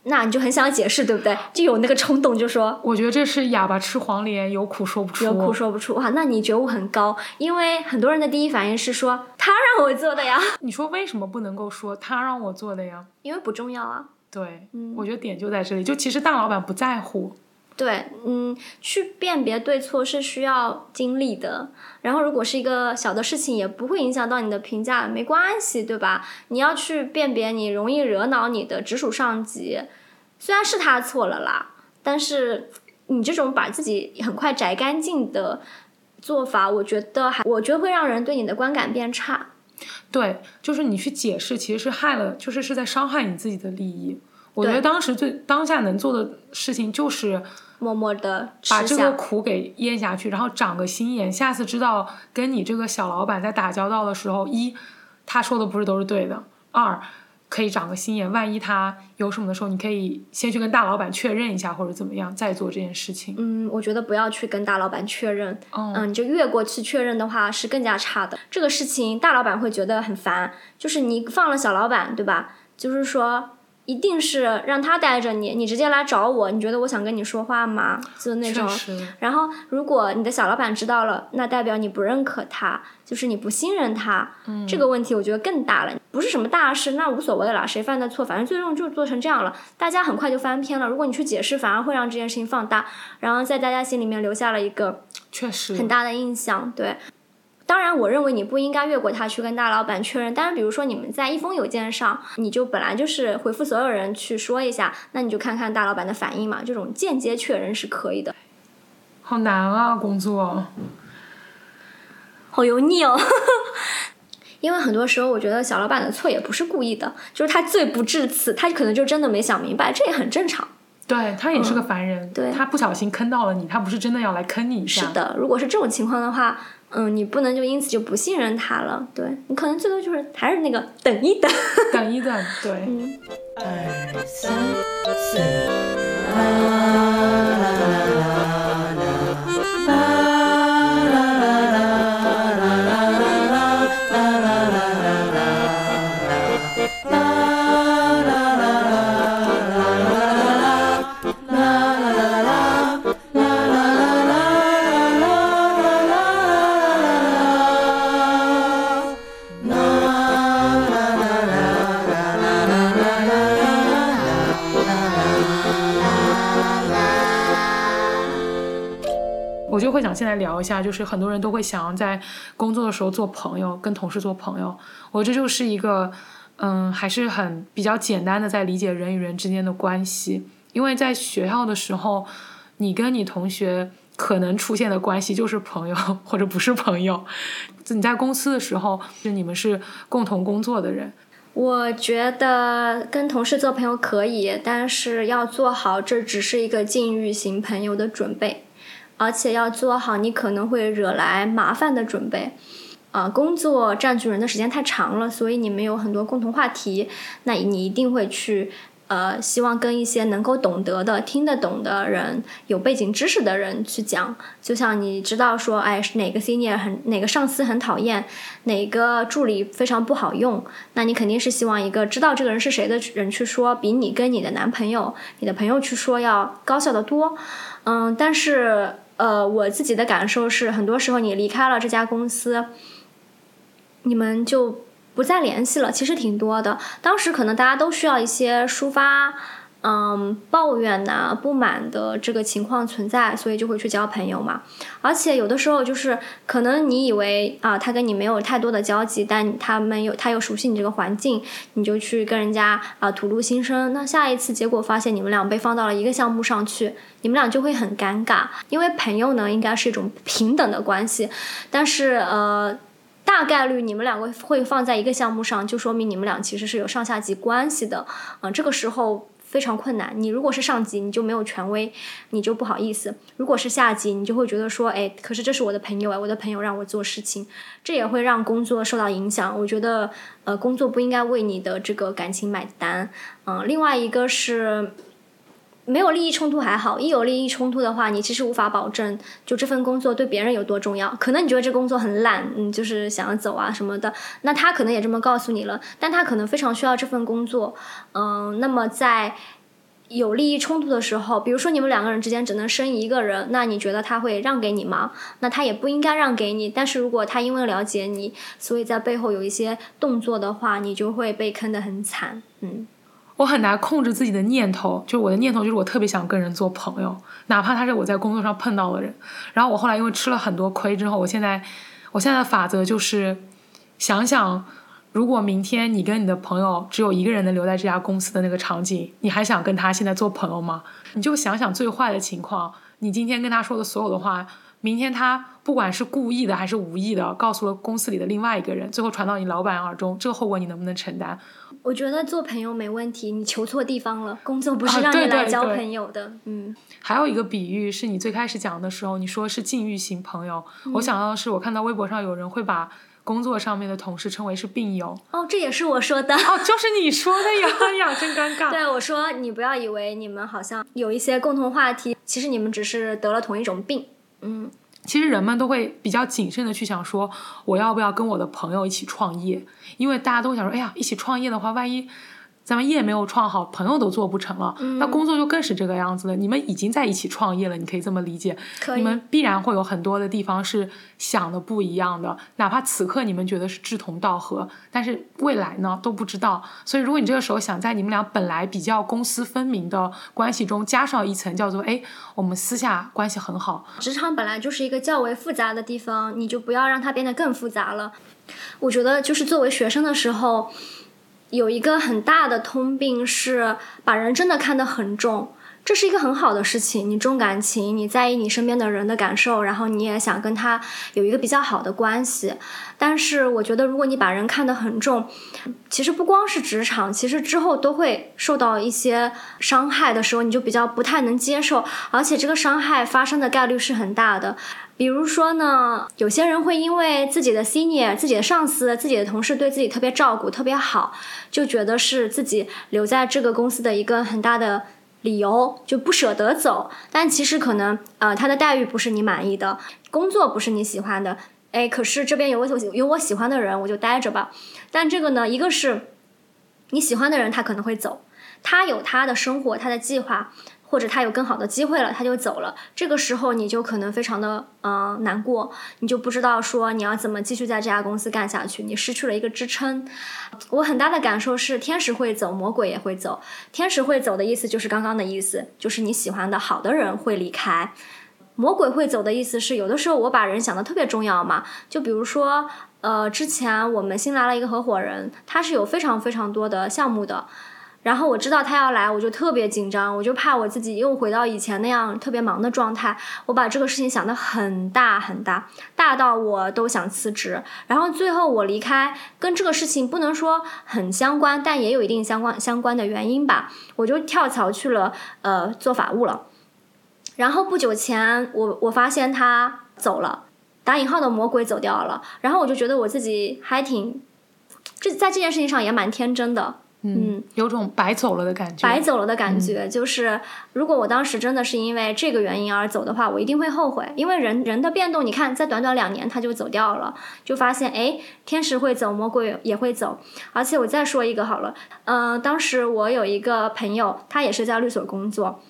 那你就很想解释，对不对？就有那个冲动，就说我觉得这是哑巴吃黄连，有苦说不出。有苦说不出。哇，那你觉悟很高，因为很多人的第一反应是说他让我做的呀，你说为什么不能够说他让我做的呀？因为不重要啊。对，嗯我觉得点就在这里。就其实大老板不在乎，对，嗯，去辨别对错是需要精力的。然后，如果是一个小的事情，也不会影响到你的评价，没关系，对吧？你要去辨别你容易惹恼你的直属上级，虽然是他错了啦，但是你这种把自己很快摘干净的做法，我觉得还，我觉得会让人对你的观感变差。对，就是你去解释，其实是害了，就是是在伤害你自己的利益。我觉得当时最当下能做的事情就是默默的把这个，苦给咽下去，然后长个心眼，下次知道跟你这个小老板在打交道的时候，一他说的不是都是对的，二可以长个心眼，万一他有什么的时候，你可以先去跟大老板确认一下，或者怎么样，再做这件事情。嗯，我觉得不要去跟大老板确认，哦嗯，你就越过去确认的话是更加差的。这个事情大老板会觉得很烦，就是你放了小老板，对吧？就是说。一定是让他带着你，你直接来找我，你觉得我想跟你说话吗？就那种。然后，如果你的小老板知道了，那代表你不认可他，就是你不信任他。嗯这个问题我觉得更大了，不是什么大事，那无所谓了，谁犯的错，反正最终就做成这样了，大家很快就翻篇了。如果你去解释，反而会让这件事情放大，然后在大家心里面留下了一个确实很大的印象。对，当然，我认为你不应该越过他去跟大老板确认。但是，比如说你们在一封邮件上，你就本来就是回复所有人去说一下，那你就看看大老板的反应嘛。这种间接确认是可以的。好难啊，工作。好油腻哦。<laughs> 因为很多时候，我觉得小老板的错也不是故意的，就是他罪不至此，他可能就真的没想明白，这也很正常。对他也是个凡人，嗯对他不小心坑到了你，他不是真的要来坑你一下。是的，如果是这种情况的话，嗯你不能就因此就不信任他了对你可能最多就是还是那个等一等 <laughs> 等一等对二三四我就会想现在聊一下，就是很多人都会想要在工作的时候做朋友，跟同事做朋友。我这就是一个，嗯，还是很比较简单的在理解人与人之间的关系。因为在学校的时候，你跟你同学可能出现的关系就是朋友或者不是朋友。你在公司的时候，就你们是共同工作的人。我觉得跟同事做朋友可以，但是要做好这只是一个禁欲型朋友的准备，而且要做好你可能会惹来麻烦的准备。啊、工作占据人的时间太长了，所以你们有很多共同话题，那你一定会去。呃，希望跟一些能够懂得的、听得懂的人、有背景知识的人去讲。就像你知道说，哎，是哪个 senior 很，哪个上司很讨厌，哪个助理非常不好用，那你肯定是希望一个知道这个人是谁的人去说，比你跟你的男朋友、你的朋友去说要高效的多。嗯，但是呃，我自己的感受是，很多时候你离开了这家公司，你们就不再联系了，其实挺多的。当时可能大家都需要一些抒发，嗯，抱怨呐、不满的这个情况存在，所以就会去交朋友嘛。而且有的时候就是可能你以为啊，他跟你没有太多的交集，但他们有他又熟悉你这个环境，你就去跟人家啊吐露心声。那下一次结果发现你们俩被放到了一个项目上去，你们俩就会很尴尬，因为朋友呢应该是一种平等的关系，但是呃。大概率你们两个会放在一个项目上，就说明你们俩其实是有上下级关系的。嗯、这个时候非常困难。你如果是上级，你就没有权威，你就不好意思；如果是下级，你就会觉得说，哎，可是这是我的朋友哎，我的朋友让我做事情，这也会让工作受到影响。我觉得，呃，工作不应该为你的这个感情买单。嗯、另外一个是。没有利益冲突还好，一有利益冲突的话，你其实无法保证就这份工作对别人有多重要。可能你觉得这工作很烂，嗯，就是想要走啊什么的，那他可能也这么告诉你了，但他可能非常需要这份工作，嗯，那么在有利益冲突的时候，比如说你们两个人之间只能生一个人，那你觉得他会让给你吗？那他也不应该让给你。但是如果他因为了解你，所以在背后有一些动作的话，你就会被坑得很惨，嗯。我很难控制自己的念头，就是我的念头就是我特别想跟人做朋友，哪怕他是我在工作上碰到的人。然后我后来因为吃了很多亏之后，我现在我现在的法则就是想想，如果明天你跟你的朋友只有一个人能留在这家公司的那个场景，你还想跟他现在做朋友吗？你就想想最坏的情况，你今天跟他说的所有的话，明天他不管是故意的还是无意的，告诉了公司里的另外一个人，最后传到你老板耳中，这个后果你能不能承担？我觉得做朋友没问题，你求错地方了。工作不啊是让你来交朋友的，嗯。还有一个比喻是你最开始讲的时候，你说是禁欲型朋友，我想到的是我看到微博上有人会把工作上面的同事称为是病友，哦，这也是我说的。哦，就是你说的呀哎呀，真尴 <laughs> 尬。对，我说你不要以为你们好像有一些共同话题，其实你们只是得了同一种病。嗯，其实人们都会比较谨慎的去想说，我要不要跟我的朋友一起创业？因为大家都想说，哎呀，一起创业的话，万一咱们业没有创好，朋友都做不成了，那工作就更是这个样子了。你们已经在一起创业了，你可以这么理解。你们必然会有很多的地方是想的不一样的，哪怕此刻你们觉得是志同道合，但是未来呢都不知道。所以，如果你这个时候想在你们俩本来比较公私分明的关系中加上一层叫做，哎，我们私下关系很好，职场本来就是一个较为复杂的地方，你就不要让它变得更复杂了。我觉得就是作为学生的时候，有一个很大的通病是把人真的看得很重。这是一个很好的事情，你重感情，你在意你身边的人的感受，然后你也想跟他有一个比较好的关系。但是我觉得，如果你把人看得很重，其实不光是职场，其实之后都会受到一些伤害的时候，你就比较不太能接受，而且这个伤害发生的概率是很大的。比如说呢，有些人会因为自己的 senior、自己的上司、自己的同事对自己特别照顾、特别好，就觉得是自己留在这个公司的一个很大的理由，就不舍得走。但其实可能呃，他的待遇不是你满意的，工作不是你喜欢的，哎，可是这边有我有我喜欢的人，我就待着吧。但这个呢，一个是你喜欢的人，他可能会走，他有他的生活，他的计划。或者他有更好的机会了，他就走了。这个时候你就可能非常的呃难过，你就不知道说你要怎么继续在这家公司干下去，你失去了一个支撑。我很大的感受是，天使会走，魔鬼也会走。天使会走的意思就是刚刚的意思，就是你喜欢的好的人会离开，魔鬼会走的意思是，有的时候我把人想的特别重要嘛，就比如说，呃，之前我们新来了一个合伙人，他是有非常非常多的项目的。然后我知道他要来，我就特别紧张，我就怕我自己又回到以前那样特别忙的状态。我把这个事情想得很大很大，大到我都想辞职。然后最后我离开，跟这个事情不能说很相关，但也有一定相关相关的原因吧。我就跳槽去了呃做法务了。然后不久前，我我发现他走了，打引号的魔鬼走掉了。然后我就觉得我自己还挺，这在这件事情上也蛮天真的。嗯，有种白走了的感觉。白走了的感觉，就是如果我当时真的是因为这个原因而走的话，我一定会后悔。因为人人的变动，你看，在短短两年他就走掉了，就发现哎，天使会走，魔鬼也会走。而且我再说一个好了，嗯，当时我有一个朋友，他也是在律所工作。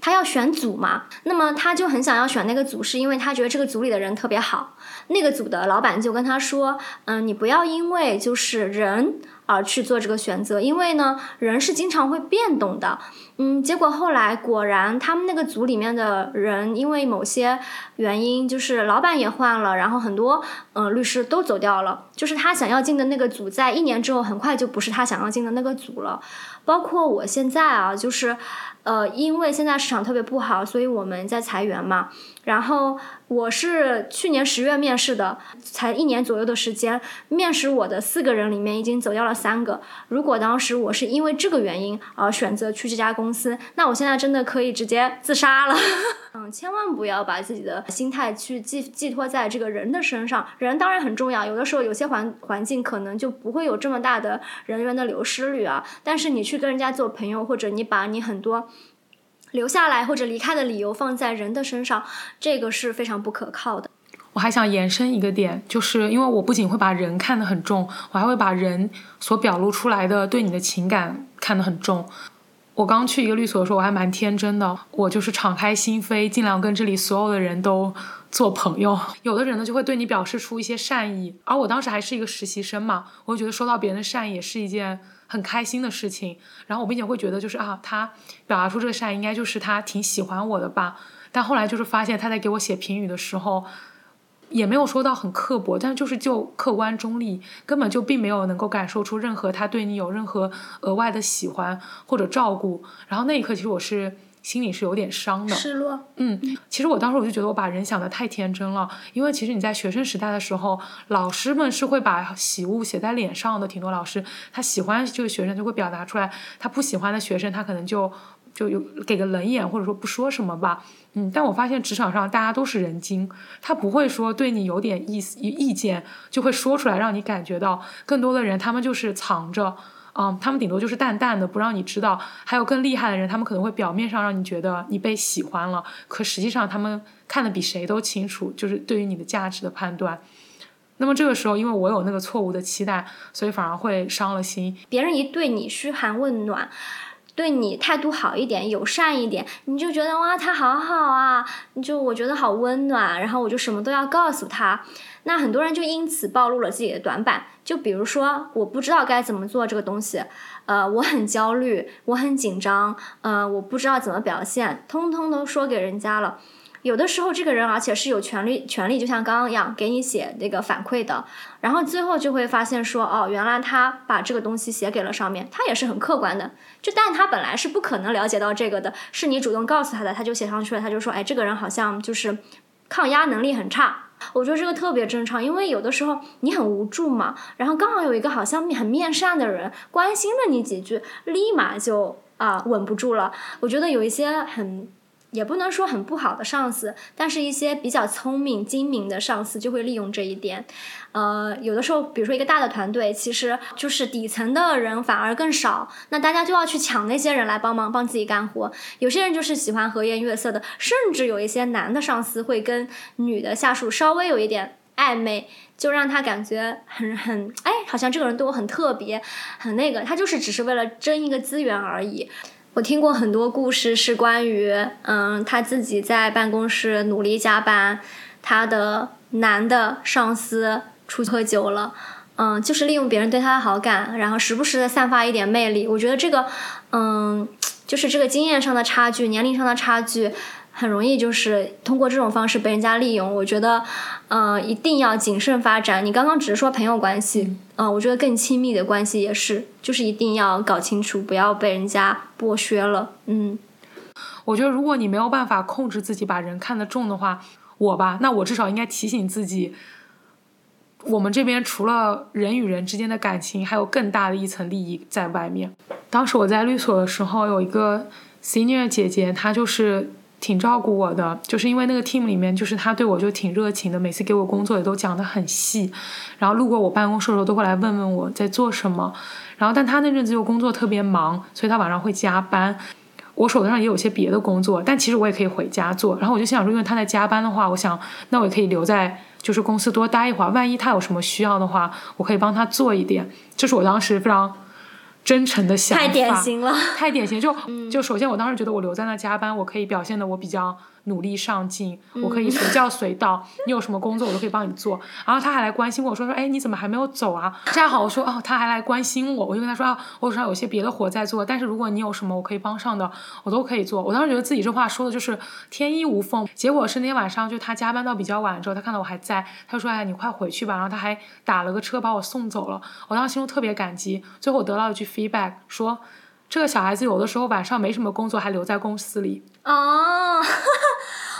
他要选组嘛，那么他就很想要选那个组，是因为他觉得这个组里的人特别好。那个组的老板就跟他说：“嗯，你不要因为就是人而去做这个选择，因为呢，人是经常会变动的。”嗯，结果后来果然，他们那个组里面的人因为某些原因，就是老板也换了，然后很多嗯律师都走掉了，就是他想要进的那个组，在一年之后很快就不是他想要进的那个组了。包括我现在啊，就是。呃，因为现在市场特别不好，所以我们在裁员嘛。然后我是去年十月面试的，才一年左右的时间，面试我的四个人里面已经走掉了三个。如果当时我是因为这个原因而选择去这家公司，那我现在真的可以直接自杀了。<laughs> 嗯，千万不要把自己的心态去寄寄托在这个人的身上。人当然很重要，有的时候有些环环境可能就不会有这么大的人员的流失率啊。但是你去跟人家做朋友，或者你把你很多。留下来或者离开的理由放在人的身上，这个是非常不可靠的。我还想延伸一个点，就是因为我不仅会把人看得很重，我还会把人所表露出来的对你的情感看得很重。我刚去一个律所的时候，我还蛮天真的，我就是敞开心扉，尽量跟这里所有的人都做朋友。有的人呢就会对你表示出一些善意，而我当时还是一个实习生嘛，我就觉得收到别人的善意也是一件。很开心的事情，然后我并且会觉得就是啊，他表达出这个善意，应该就是他挺喜欢我的吧。但后来就是发现他在给我写评语的时候，也没有说到很刻薄，但就是就客观中立，根本就并没有能够感受出任何他对你有任何额外的喜欢或者照顾。然后那一刻，其实我是。心里是有点伤的，失落。嗯，其实我当时我就觉得我把人想的太天真了，因为其实你在学生时代的时候，老师们是会把喜恶写在脸上的，挺多老师他喜欢这个学生就会表达出来，他不喜欢的学生他可能就就有给个冷眼或者说不说什么吧。嗯，但我发现职场上大家都是人精，他不会说对你有点意思意见就会说出来让你感觉到，更多的人他们就是藏着。嗯，他们顶多就是淡淡的不让你知道，还有更厉害的人，他们可能会表面上让你觉得你被喜欢了，可实际上他们看的比谁都清楚，就是对于你的价值的判断。那么这个时候，因为我有那个错误的期待，所以反而会伤了心。别人一对你嘘寒问暖，对你态度好一点、友善一点，你就觉得哇，他好好啊，你就我觉得好温暖，然后我就什么都要告诉他。那很多人就因此暴露了自己的短板，就比如说我不知道该怎么做这个东西，呃，我很焦虑，我很紧张，呃，我不知道怎么表现，通通都说给人家了。有的时候这个人而且是有权利，权利就像刚刚一样给你写那个反馈的，然后最后就会发现说，哦，原来他把这个东西写给了上面，他也是很客观的，就但他本来是不可能了解到这个的，是你主动告诉他的，他就写上去了，他就说，哎，这个人好像就是抗压能力很差。我觉得这个特别正常，因为有的时候你很无助嘛，然后刚好有一个好像很面善的人关心了你几句，立马就啊稳不住了。我觉得有一些很。也不能说很不好的上司，但是一些比较聪明精明的上司就会利用这一点。呃，有的时候，比如说一个大的团队，其实就是底层的人反而更少，那大家就要去抢那些人来帮忙帮自己干活。有些人就是喜欢和颜悦色的，甚至有一些男的上司会跟女的下属稍微有一点暧昧，就让他感觉很很哎，好像这个人对我很特别，很那个，他就是只是为了争一个资源而已。我听过很多故事，是关于，嗯，他自己在办公室努力加班，他的男的上司出去喝酒了，嗯，就是利用别人对他的好感，然后时不时的散发一点魅力。我觉得这个，嗯，<tsk> 就是这个经验上的差距，年龄上的差距，很容易就是通过这种方式被人家利用。我觉得，呃，一定要谨慎发展。你刚刚只是说朋友关系，嗯、我觉得更亲密的关系也是，就是一定要搞清楚，不要被人家剥削了。嗯，我觉得如果你没有办法控制自己把人看得重的话，我吧，那我至少应该提醒自己，我们这边除了人与人之间的感情，还有更大的一层利益在外面。当时我在律所的时候，有一个 senior 姐姐，她就是挺照顾我的，就是因为那个 team 里面，就是他对我就挺热情的，每次给我工作也都讲得很细，然后路过我办公室的时候都会来问问我在做什么。然后，但他那阵子又工作特别忙，所以他晚上会加班。我手头上也有些别的工作，但其实我也可以回家做。然后我就想说，因为他在加班的话，我想那我也可以留在就是公司多待一会儿，万一他有什么需要的话，我可以帮他做一点。这是我当时非常真诚的想法。太典型了。太典型，就就首先我当时觉得我留在那加班，我可以表现的我比较努力上进，我可以随叫随到，你有什么工作我都可以帮你做。然后他还来关心我说说，哎，你怎么还没有走啊？这样好，我说哦，他还来关心我，我就跟他说啊，我手上有些别的活在做，但是如果你有什么我可以帮上的，我都可以做。我当时觉得自己这话说的就是天衣无缝。结果是那天晚上，就他加班到比较晚之后，他看到我还在，他就说哎，你快回去吧。然后他还打了个车把我送走了。我当时心中特别感激。最后我得到一句 feedback 说。这个小孩子有的时候晚上没什么工作，还留在公司里。哦，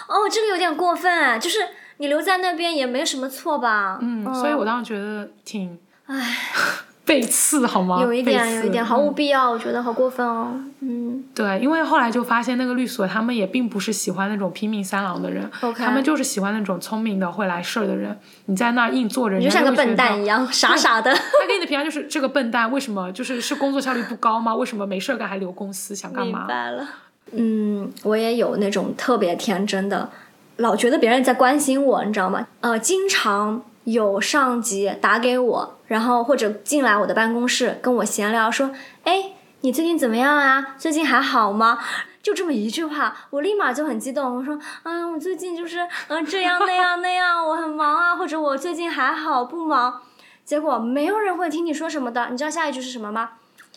哦，这个有点过分哎，就是你留在那边也没什么错吧？嗯，所以我当时觉得挺，唉，<laughs> 背刺好吗？有一点，有一点，毫无嗯必要，我觉得好过分哦。嗯，对，因为后来就发现那个律所他们也并不是喜欢那种拼命三郎的人他们就是喜欢那种聪明的会来事儿的人。你在那儿硬坐着，你就像个笨蛋一样，傻傻的。<laughs> 他给你的评价就是这个笨蛋为什么就是是工作效率不高吗？为什么没事儿干还留公司想干嘛？明白了。嗯，我也有那种特别天真的，老觉得别人在关心我，你知道吗？呃，经常有上级打给我，然后或者进来我的办公室跟我闲聊，说：“哎，你最近怎么样啊？最近还好吗？”就这么一句话，我立马就很激动，我说：“嗯，我最近就是嗯、呃、这样那样那样，<laughs> 我很忙啊，或者我最近还好不忙。”结果没有人会听你说什么的，你知道下一句是什么吗？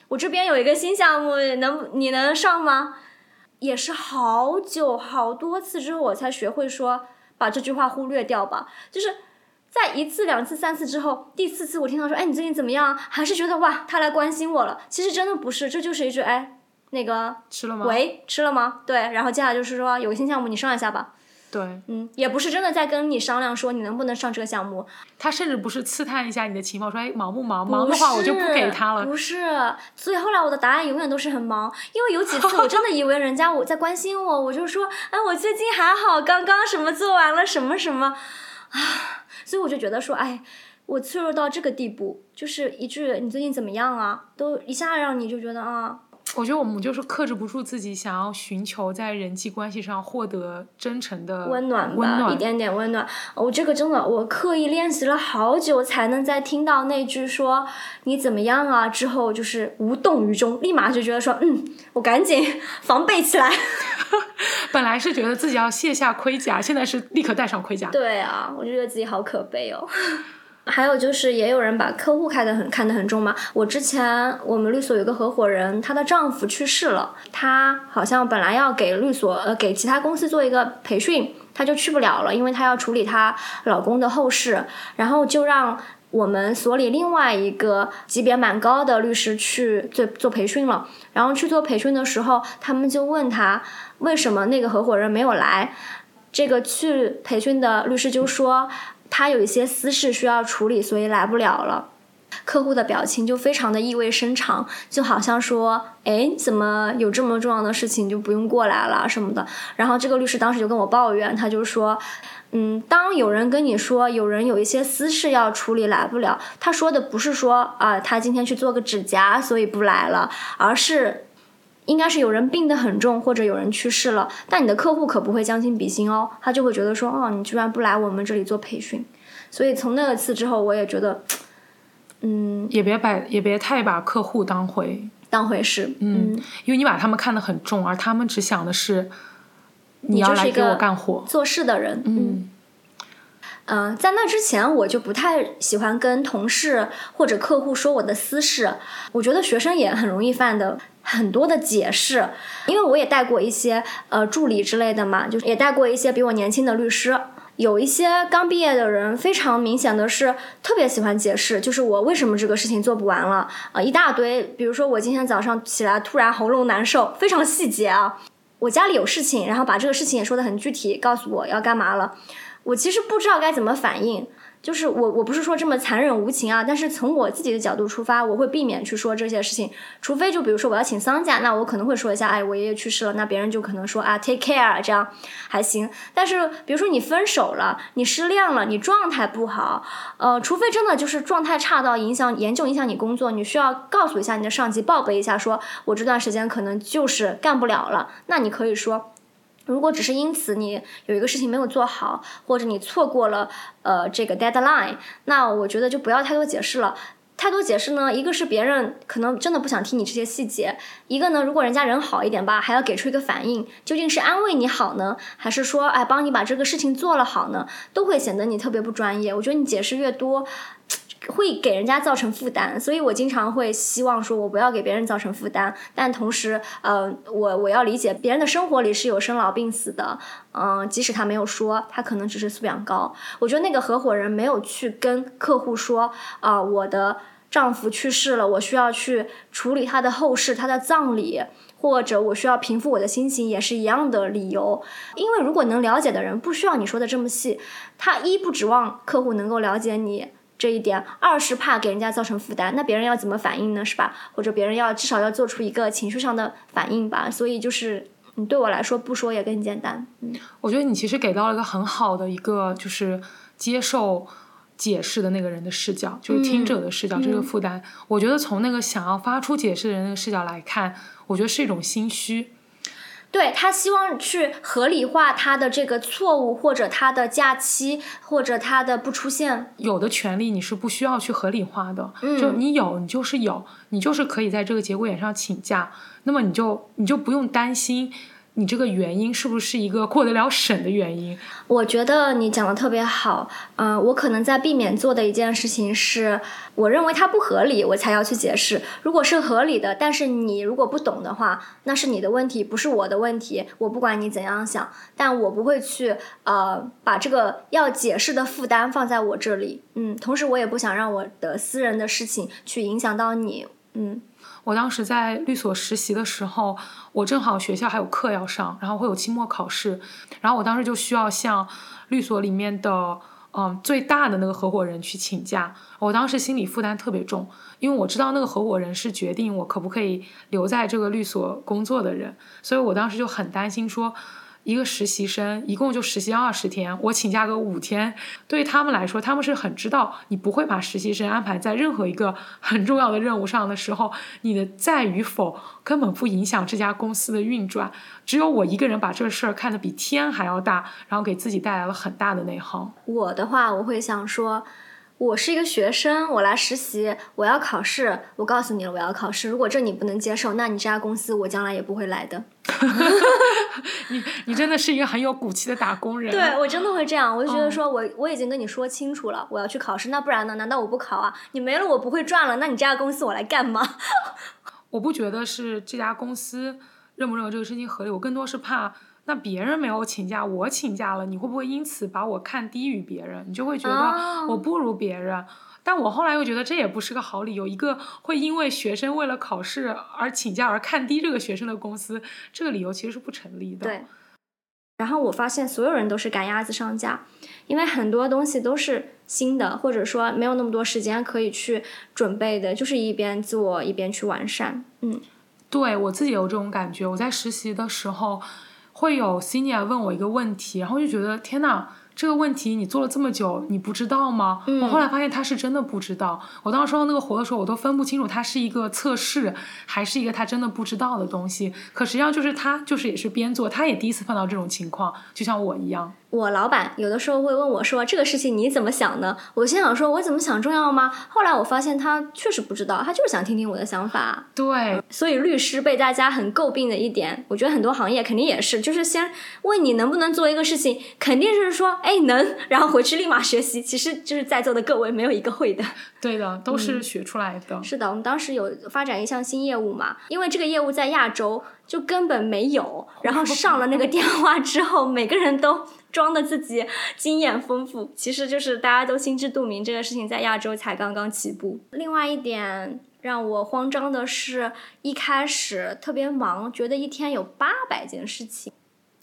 我这边有一个新项目，能你能上吗？也是好久好多次之后，我才学会说把这句话忽略掉吧。就是在一次、两次、三次之后，第四次我听到说，哎，你最近怎么样？还是觉得哇，他来关心我了。其实真的不是，这就是一句哎，那个吃了吗？喂，吃了吗？对，然后接下来就是说有个新项目，你上一下吧。对嗯，也不是真的在跟你商量说你能不能上这个项目，他甚至不是刺探一下你的情报，说哎忙不忙？忙的话我就不给他了。不是，所以后来我的答案永远都是很忙，因为有几次我真的以为人家我在关心我，我就说，哎，我最近还好，刚刚什么做完了什么什么，啊，<sighs> 所以我就觉得说，哎，我脆弱到这个地步，就是一句你最近怎么样啊，都一下让你就觉得啊，我觉得我们就是克制不住自己想要寻求在人际关系上获得真诚的温暖吧，温暖一点点温暖。我、这个真的，我刻意练习了好久，才能在听到那句说你怎么样啊之后，就是无动于衷，立马就觉得说，嗯，我赶紧防备起来。<laughs> 本来是觉得自己要卸下盔甲，现在是立刻戴上盔甲。对啊，我就觉得自己好可悲哦。还有就是，也有人把客户看得很看得很重嘛。我之前我们律所有个合伙人，她的丈夫去世了，她好像本来要给律所呃给其他公司做一个培训，她就去不了了，因为她要处理她老公的后事，然后就让我们所里另外一个级别蛮高的律师去做做培训了。然后去做培训的时候，他们就问他为什么那个合伙人没有来。这个去培训的律师就说，他有一些私事需要处理，所以来不了了。客户的表情就非常的意味深长，就好像说，哎，怎么有这么重要的事情就不用过来了什么的。然后这个律师当时就跟我抱怨，他就说，嗯，当有人跟你说有人有一些私事要处理来不了，他说的不是说啊、他今天去做个指甲所以不来了，而是应该是有人病得很重，或者有人去世了，但你的客户可不会将心比心哦，他就会觉得说，哦，你居然不来我们这里做培训，所以从那次之后，我也觉得，<tsk> 嗯，也别把也别太把客户当回，当回事，嗯，因为你把他们看得很重，而他们只想的是你你要来给我就是一个干活。做事的人，嗯，嗯、在那之前我就不太喜欢跟同事或者客户说我的私事，我觉得学生也很容易犯的很多的解释，因为我也带过一些呃助理之类的嘛，就是也带过一些比我年轻的律师。有一些刚毕业的人，非常明显的是特别喜欢解释，就是我为什么这个事情做不完了啊、一大堆。比如说我今天早上起来突然喉咙难受，非常细节啊。我家里有事情，然后把这个事情也说得很具体，告诉我要干嘛了。我其实不知道该怎么反应，就是我我不是说这么残忍无情啊，但是从我自己的角度出发，我会避免去说这些事情，除非就比如说我要请丧假，那我可能会说一下，哎，我爷爷去世了，那别人就可能说啊，take care 这样还行。但是比如说你分手了，你失恋了，你状态不好，呃，除非真的就是状态差到影响严重影响你工作，你需要告诉一下你的上级，报备一下说，我这段时间可能就是干不了了，那你可以说。如果只是因此你有一个事情没有做好，或者你错过了呃这个 deadline，那我觉得就不要太多解释了。太多解释呢，一个是别人可能真的不想听你这些细节，一个呢，如果人家人好一点吧，还要给出一个反应，究竟是安慰你好呢，还是说哎帮你把这个事情做了好呢，都会显得你特别不专业。我觉得你解释越多，会给人家造成负担，所以我经常会希望说，我不要给别人造成负担，但同时，呃，我我要理解别人的生活里是有生老病死的，嗯、即使他没有说，他可能只是素养高。我觉得那个合伙人没有去跟客户说，啊、我的丈夫去世了，我需要去处理他的后事，他的葬礼。或者我需要平复我的心情，也是一样的理由。因为如果能了解的人，不需要你说的这么细。他一不指望客户能够了解你这一点，二是怕给人家造成负担，那别人要怎么反应呢？是吧？或者别人要至少要做出一个情绪上的反应吧。所以就是，嗯，对我来说不说也更简单。嗯，我觉得你其实给到了一个很好的一个，就是接受解释的那个人的视角，就是听者的视角，这个负担。我觉得从那个想要发出解释的人的视角来看，我觉得是一种心虚。对他希望去合理化他的这个错误，或者他的假期，或者他的不出现。有的权利你是不需要去合理化的，嗯就你有，你就是有，你就是可以在这个节骨眼上请假，那么你就你就不用担心你这个原因是不是一个过得了审的原因。我觉得你讲的特别好，嗯、我可能在避免做的一件事情是，我认为它不合理，我才要去解释。如果是合理的，但是你如果不懂的话，那是你的问题，不是我的问题。我不管你怎样想，但我不会去呃把这个要解释的负担放在我这里。嗯，同时我也不想让我的私人的事情去影响到你。嗯我当时在律所实习的时候，我正好学校还有课要上，然后会有期末考试，然后我当时就需要向律所里面的嗯最大的那个合伙人去请假。我当时心理负担特别重，因为我知道那个合伙人是决定我可不可以留在这个律所工作的人，所以我当时就很担心说。一个实习生一共就实习二十天，我请假个五天，对于他们来说，他们是很知道你不会把实习生安排在任何一个很重要的任务上的时候，你的在与否根本不影响这家公司的运转。只有我一个人把这个事儿看得比天还要大，然后给自己带来了很大的内耗。我的话，我会想说，我是一个学生，我来实习，我要考试。我告诉你了，我要考试。如果这你不能接受，那你这家公司我将来也不会来的。<laughs> 你 <laughs> 你真的是一个很有骨气的打工人。对我真的会这样，我就觉得嗯说我我已经跟你说清楚了，我要去考试，那不然呢？难道我不考啊？你没了我不会赚了，那你这家公司我来干嘛？<laughs> 我不觉得是这家公司认不认为这个事情合理，我更多是怕。那别人没有请假，我请假了，你会不会因此把我看低于别人？你就会觉哦得我不如别人。但我后来又觉得这也不是个好理由。一个会因为学生为了考试而请假而看低这个学生的公司，这个理由其实是不成立的。对。然后我发现所有人都是赶鸭子上架，因为很多东西都是新的，或者说没有那么多时间可以去准备的，就是一边做一边去完善。嗯，对我自己有这种感觉。我在实习的时候，会有 senior 问我一个问题，然后就觉得天呐，这个问题你做了这么久，你不知道吗？嗯我后来发现他是真的不知道。我当时收到那个活的时候，我都分不清楚它是一个测试，还是一个他真的不知道的东西。可实际上就是他就是也是边做，他也第一次碰到这种情况，就像我一样。我老板有的时候会问我说：“这个事情你怎么想呢？”我心想说：“我怎么想重要吗？”后来我发现他确实不知道，他就是想听听我的想法。对，所以律师被大家很诟病的一点，我觉得很多行业肯定也是，就是先问你能不能做一个事情，肯定是说哎能，然后回去立马学习。其实就是在座的各位没有一个会的。<laughs> 对的，都是学出来的。是的，我们当时有发展一项新业务嘛，因为这个业务在亚洲就根本没有，然后上了那个电话之后，每个人都装的自己经验丰富，其实就是大家都心知肚明，这个事情在亚洲才刚刚起步。另外一点让我慌张的是，一开始特别忙，觉得一天有八百件事情。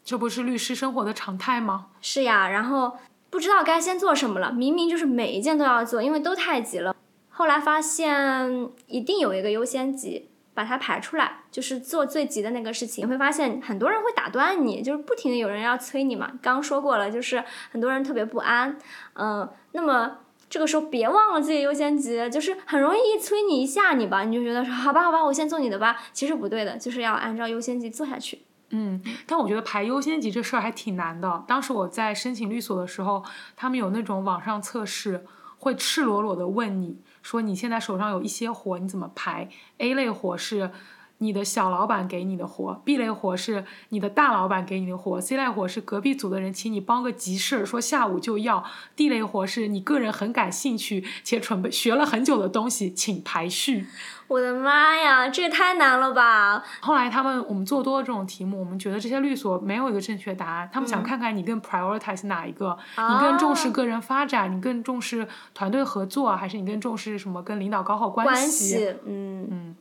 这不是律师生活的常态吗？是呀，然后不知道该先做什么了，明明就是每一件都要做，因为都太急了。后来发现一定有一个优先级，把它排出来，就是做最急的那个事情。你会发现很多人会打断你，就是不停的有人要催你嘛。刚说过了，就是很多人特别不安，嗯，那么这个时候别忘了自己优先级，就是很容易一催你一下你吧，你就觉得说好吧好吧，我先做你的吧。其实不对的，就是要按照优先级做下去。嗯，但我觉得排优先级这事儿还挺难的。当时我在申请律所的时候，他们有那种网上测试，会赤裸裸的问你说你现在手上有一些火，你怎么排？A 类火是你的小老板给你的活，B 类活是你的大老板给你的活，C 类活是隔壁组的人请你帮个急事儿，说下午就要，D 类活是你个人很感兴趣且准备学了很久的东西，请排序。我的妈呀，这也太难了吧！后来他们我们做多了这种题目，我们觉得这些律所没有一个正确答案，他们想看看你更 prioritize 哪一个，你更重视个人发展，你更重视团队合作，还是你更重视什么跟领导搞好关关系，嗯嗯。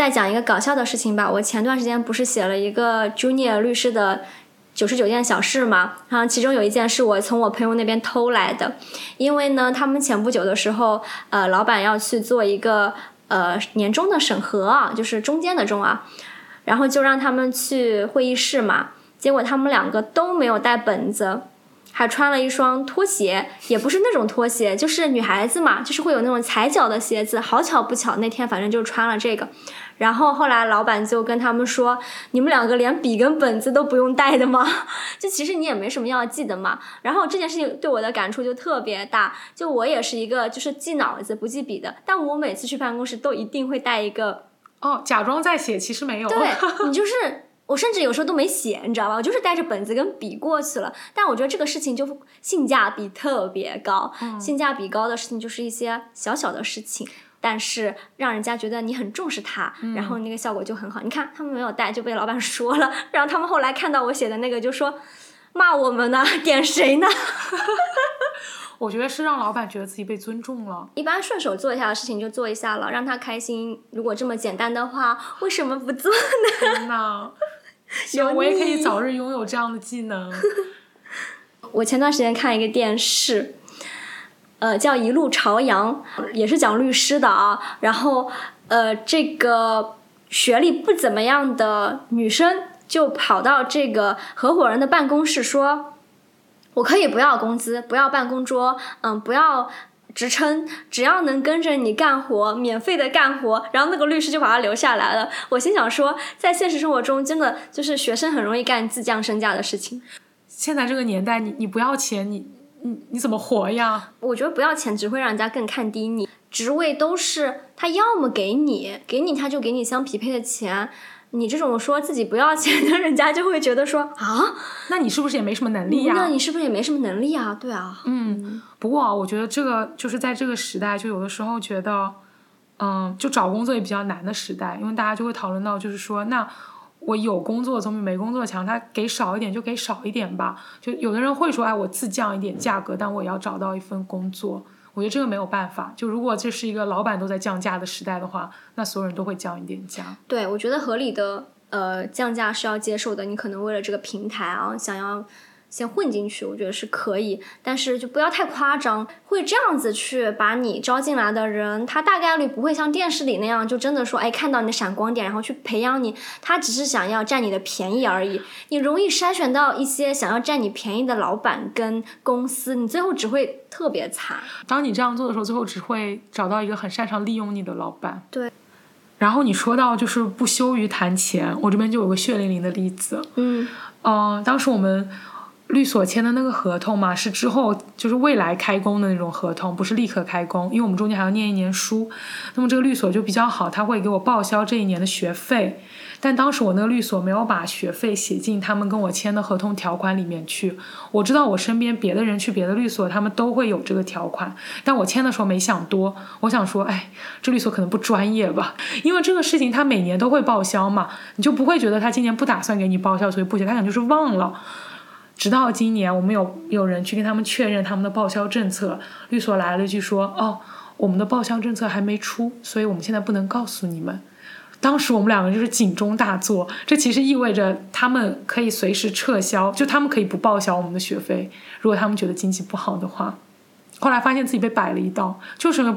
再讲一个搞笑的事情吧，我前段时间不是写了一个 junior 律师的九十九件小事嘛，然后其中有一件是我从我朋友那边偷来的，因为呢，他们前不久的时候，呃，老板要去做一个呃年终的审核啊，就是中间的中啊，然后就让他们去会议室嘛，结果他们两个都没有带本子。还穿了一双拖鞋，也不是那种拖鞋，就是女孩子嘛，就是会有那种踩脚的鞋子。好巧不巧，那天反正就穿了这个。然后后来老板就跟他们说：“你们两个连笔跟本子都不用带的吗？<laughs> 就其实你也没什么要记的嘛。”然后这件事情对我的感触就特别大。就我也是一个就是记脑子不记笔的，但我每次去办公室都一定会带一个。哦，假装在写，其实没有。<laughs> 对你就是。我甚至有时候都没写，你知道吧？我就是带着本子跟笔过去了。但我觉得这个事情就性价比特别高，性价比高的事情就是一些小小的事情，但是让人家觉得你很重视它，然后那个效果就很好。你看他们没有带就被老板说了，然后他们后来看到我写的那个就说骂我们呢，点谁呢？<laughs> 我觉得是让老板觉得自己被尊重了。一般顺手做一下的事情就做一下了，让他开心。如果这么简单的话，为什么不做呢？<laughs> 天呐！希望我也可以早日拥有这样的技能。<laughs> 我前段时间看一个电视，呃，叫《一路朝阳》，也是讲律师的啊。然后，呃，这个学历不怎么样的女生就跑到这个合伙人的办公室说：“我可以不要工资，不要办公桌，嗯，不要。”职称只要能跟着你干活，免费的干活，然后那个律师就把他留下来了。我心想说，在现实生活中，真的就是学生很容易干自降身价的事情。现在这个年代，你你不要钱，你你你怎么活呀？我觉得不要钱只会让人家更看低你。职位都是他要么给你，给你他就给你相匹配的钱。你这种说自己不要钱的，人家就会觉得说 <laughs> 啊，那你是不是也没什么能力呀？那你是不是也没什么能力啊？对啊。嗯，不过啊我觉得这个就是在这个时代，就有的时候觉得，嗯，就找工作也比较难的时代，因为大家就会讨论到，就是说，那我有工作总比没工作强，他给少一点就给少一点吧。就有的人会说，哎，我自降一点价格，但我也要找到一份工作。我觉得这个没有办法。就如果这是一个老板都在降价的时代的话，那所有人都会降一点价。对，我觉得合理的呃降价是要接受的。你可能为了这个平台啊，想要先混进去，我觉得是可以，但是就不要太夸张。会这样子去把你招进来的人，他大概率不会像电视里那样，就真的说，哎，看到你的闪光点，然后去培养你。他只是想要占你的便宜而已。你容易筛选到一些想要占你便宜的老板跟公司，你最后只会特别惨。当你这样做的时候，最后只会找到一个很擅长利用你的老板。对。然后你说到就是不羞于谈钱，我这边就有个血淋淋的例子。嗯。呃，当时我们。律所签的那个合同嘛，是之后就是未来开工的那种合同，不是立刻开工，因为我们中间还要念一年书。那么这个律所就比较好，他会给我报销这一年的学费。但当时我那个律所没有把学费写进他们跟我签的合同条款里面去。我知道我身边别的人去别的律所，他们都会有这个条款，但我签的时候没想多，我想说，哎，这律所可能不专业吧，因为这个事情他每年都会报销嘛，你就不会觉得他今年不打算给你报销，所以不写，他可能就是忘了。直到今年，我们有有人去跟他们确认他们的报销政策，律所来了一句说：“哦，我们的报销政策还没出，所以我们现在不能告诉你们。”当时我们两个就是警钟大作，这其实意味着他们可以随时撤销，就他们可以不报销我们的学费，如果他们觉得经济不好的话。后来发现自己被摆了一道，就是因为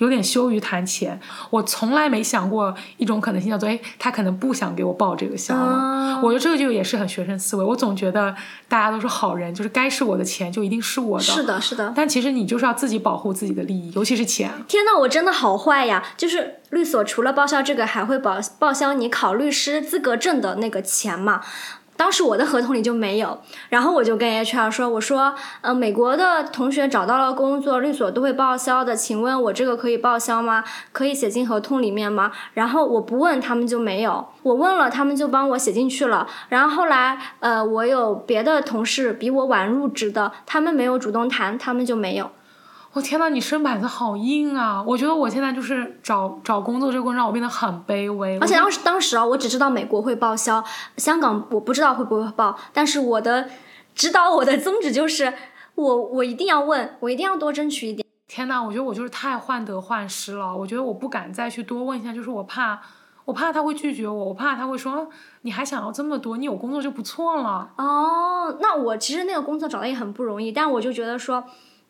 有点羞于谈钱。我从来没想过一种可能性，叫做哎，他可能不想给我报这个销了。啊我觉得这个就也是很学生思维。我总觉得大家都是好人，就是该是我的钱就一定是我的。是。的，是的。但其实你就是要自己保护自己的利益，尤其是钱。天呐，我真的好坏呀！就是律所除了报销这个，还会报报销你考律师资格证的那个钱嘛。当时我的合同里就没有，然后我就跟 HR 说：“我说，呃，美国的同学找到了工作，律所都会报销的，请问我这个可以报销吗？可以写进合同里面吗？”然后我不问他们就没有，我问了他们就帮我写进去了。然后后来，呃，我有别的同事比我晚入职的，他们没有主动谈，他们就没有。我、天呐，你身板子好硬啊！我觉得我现在就是找找工作这个过程让我变得很卑微。而且当时当时啊，我只知道美国会报销，香港我不知道会不会报。但是我的指导我的宗旨就是，我我一定要问，我一定要多争取一点。天呐，我觉得我就是太患得患失了。我觉得我不敢再去多问一下，就是我怕，我怕他会拒绝我，我怕他会说啊你还想要这么多，你有工作就不错了。哦，那我其实那个工作找的也很不容易，但我就觉得说，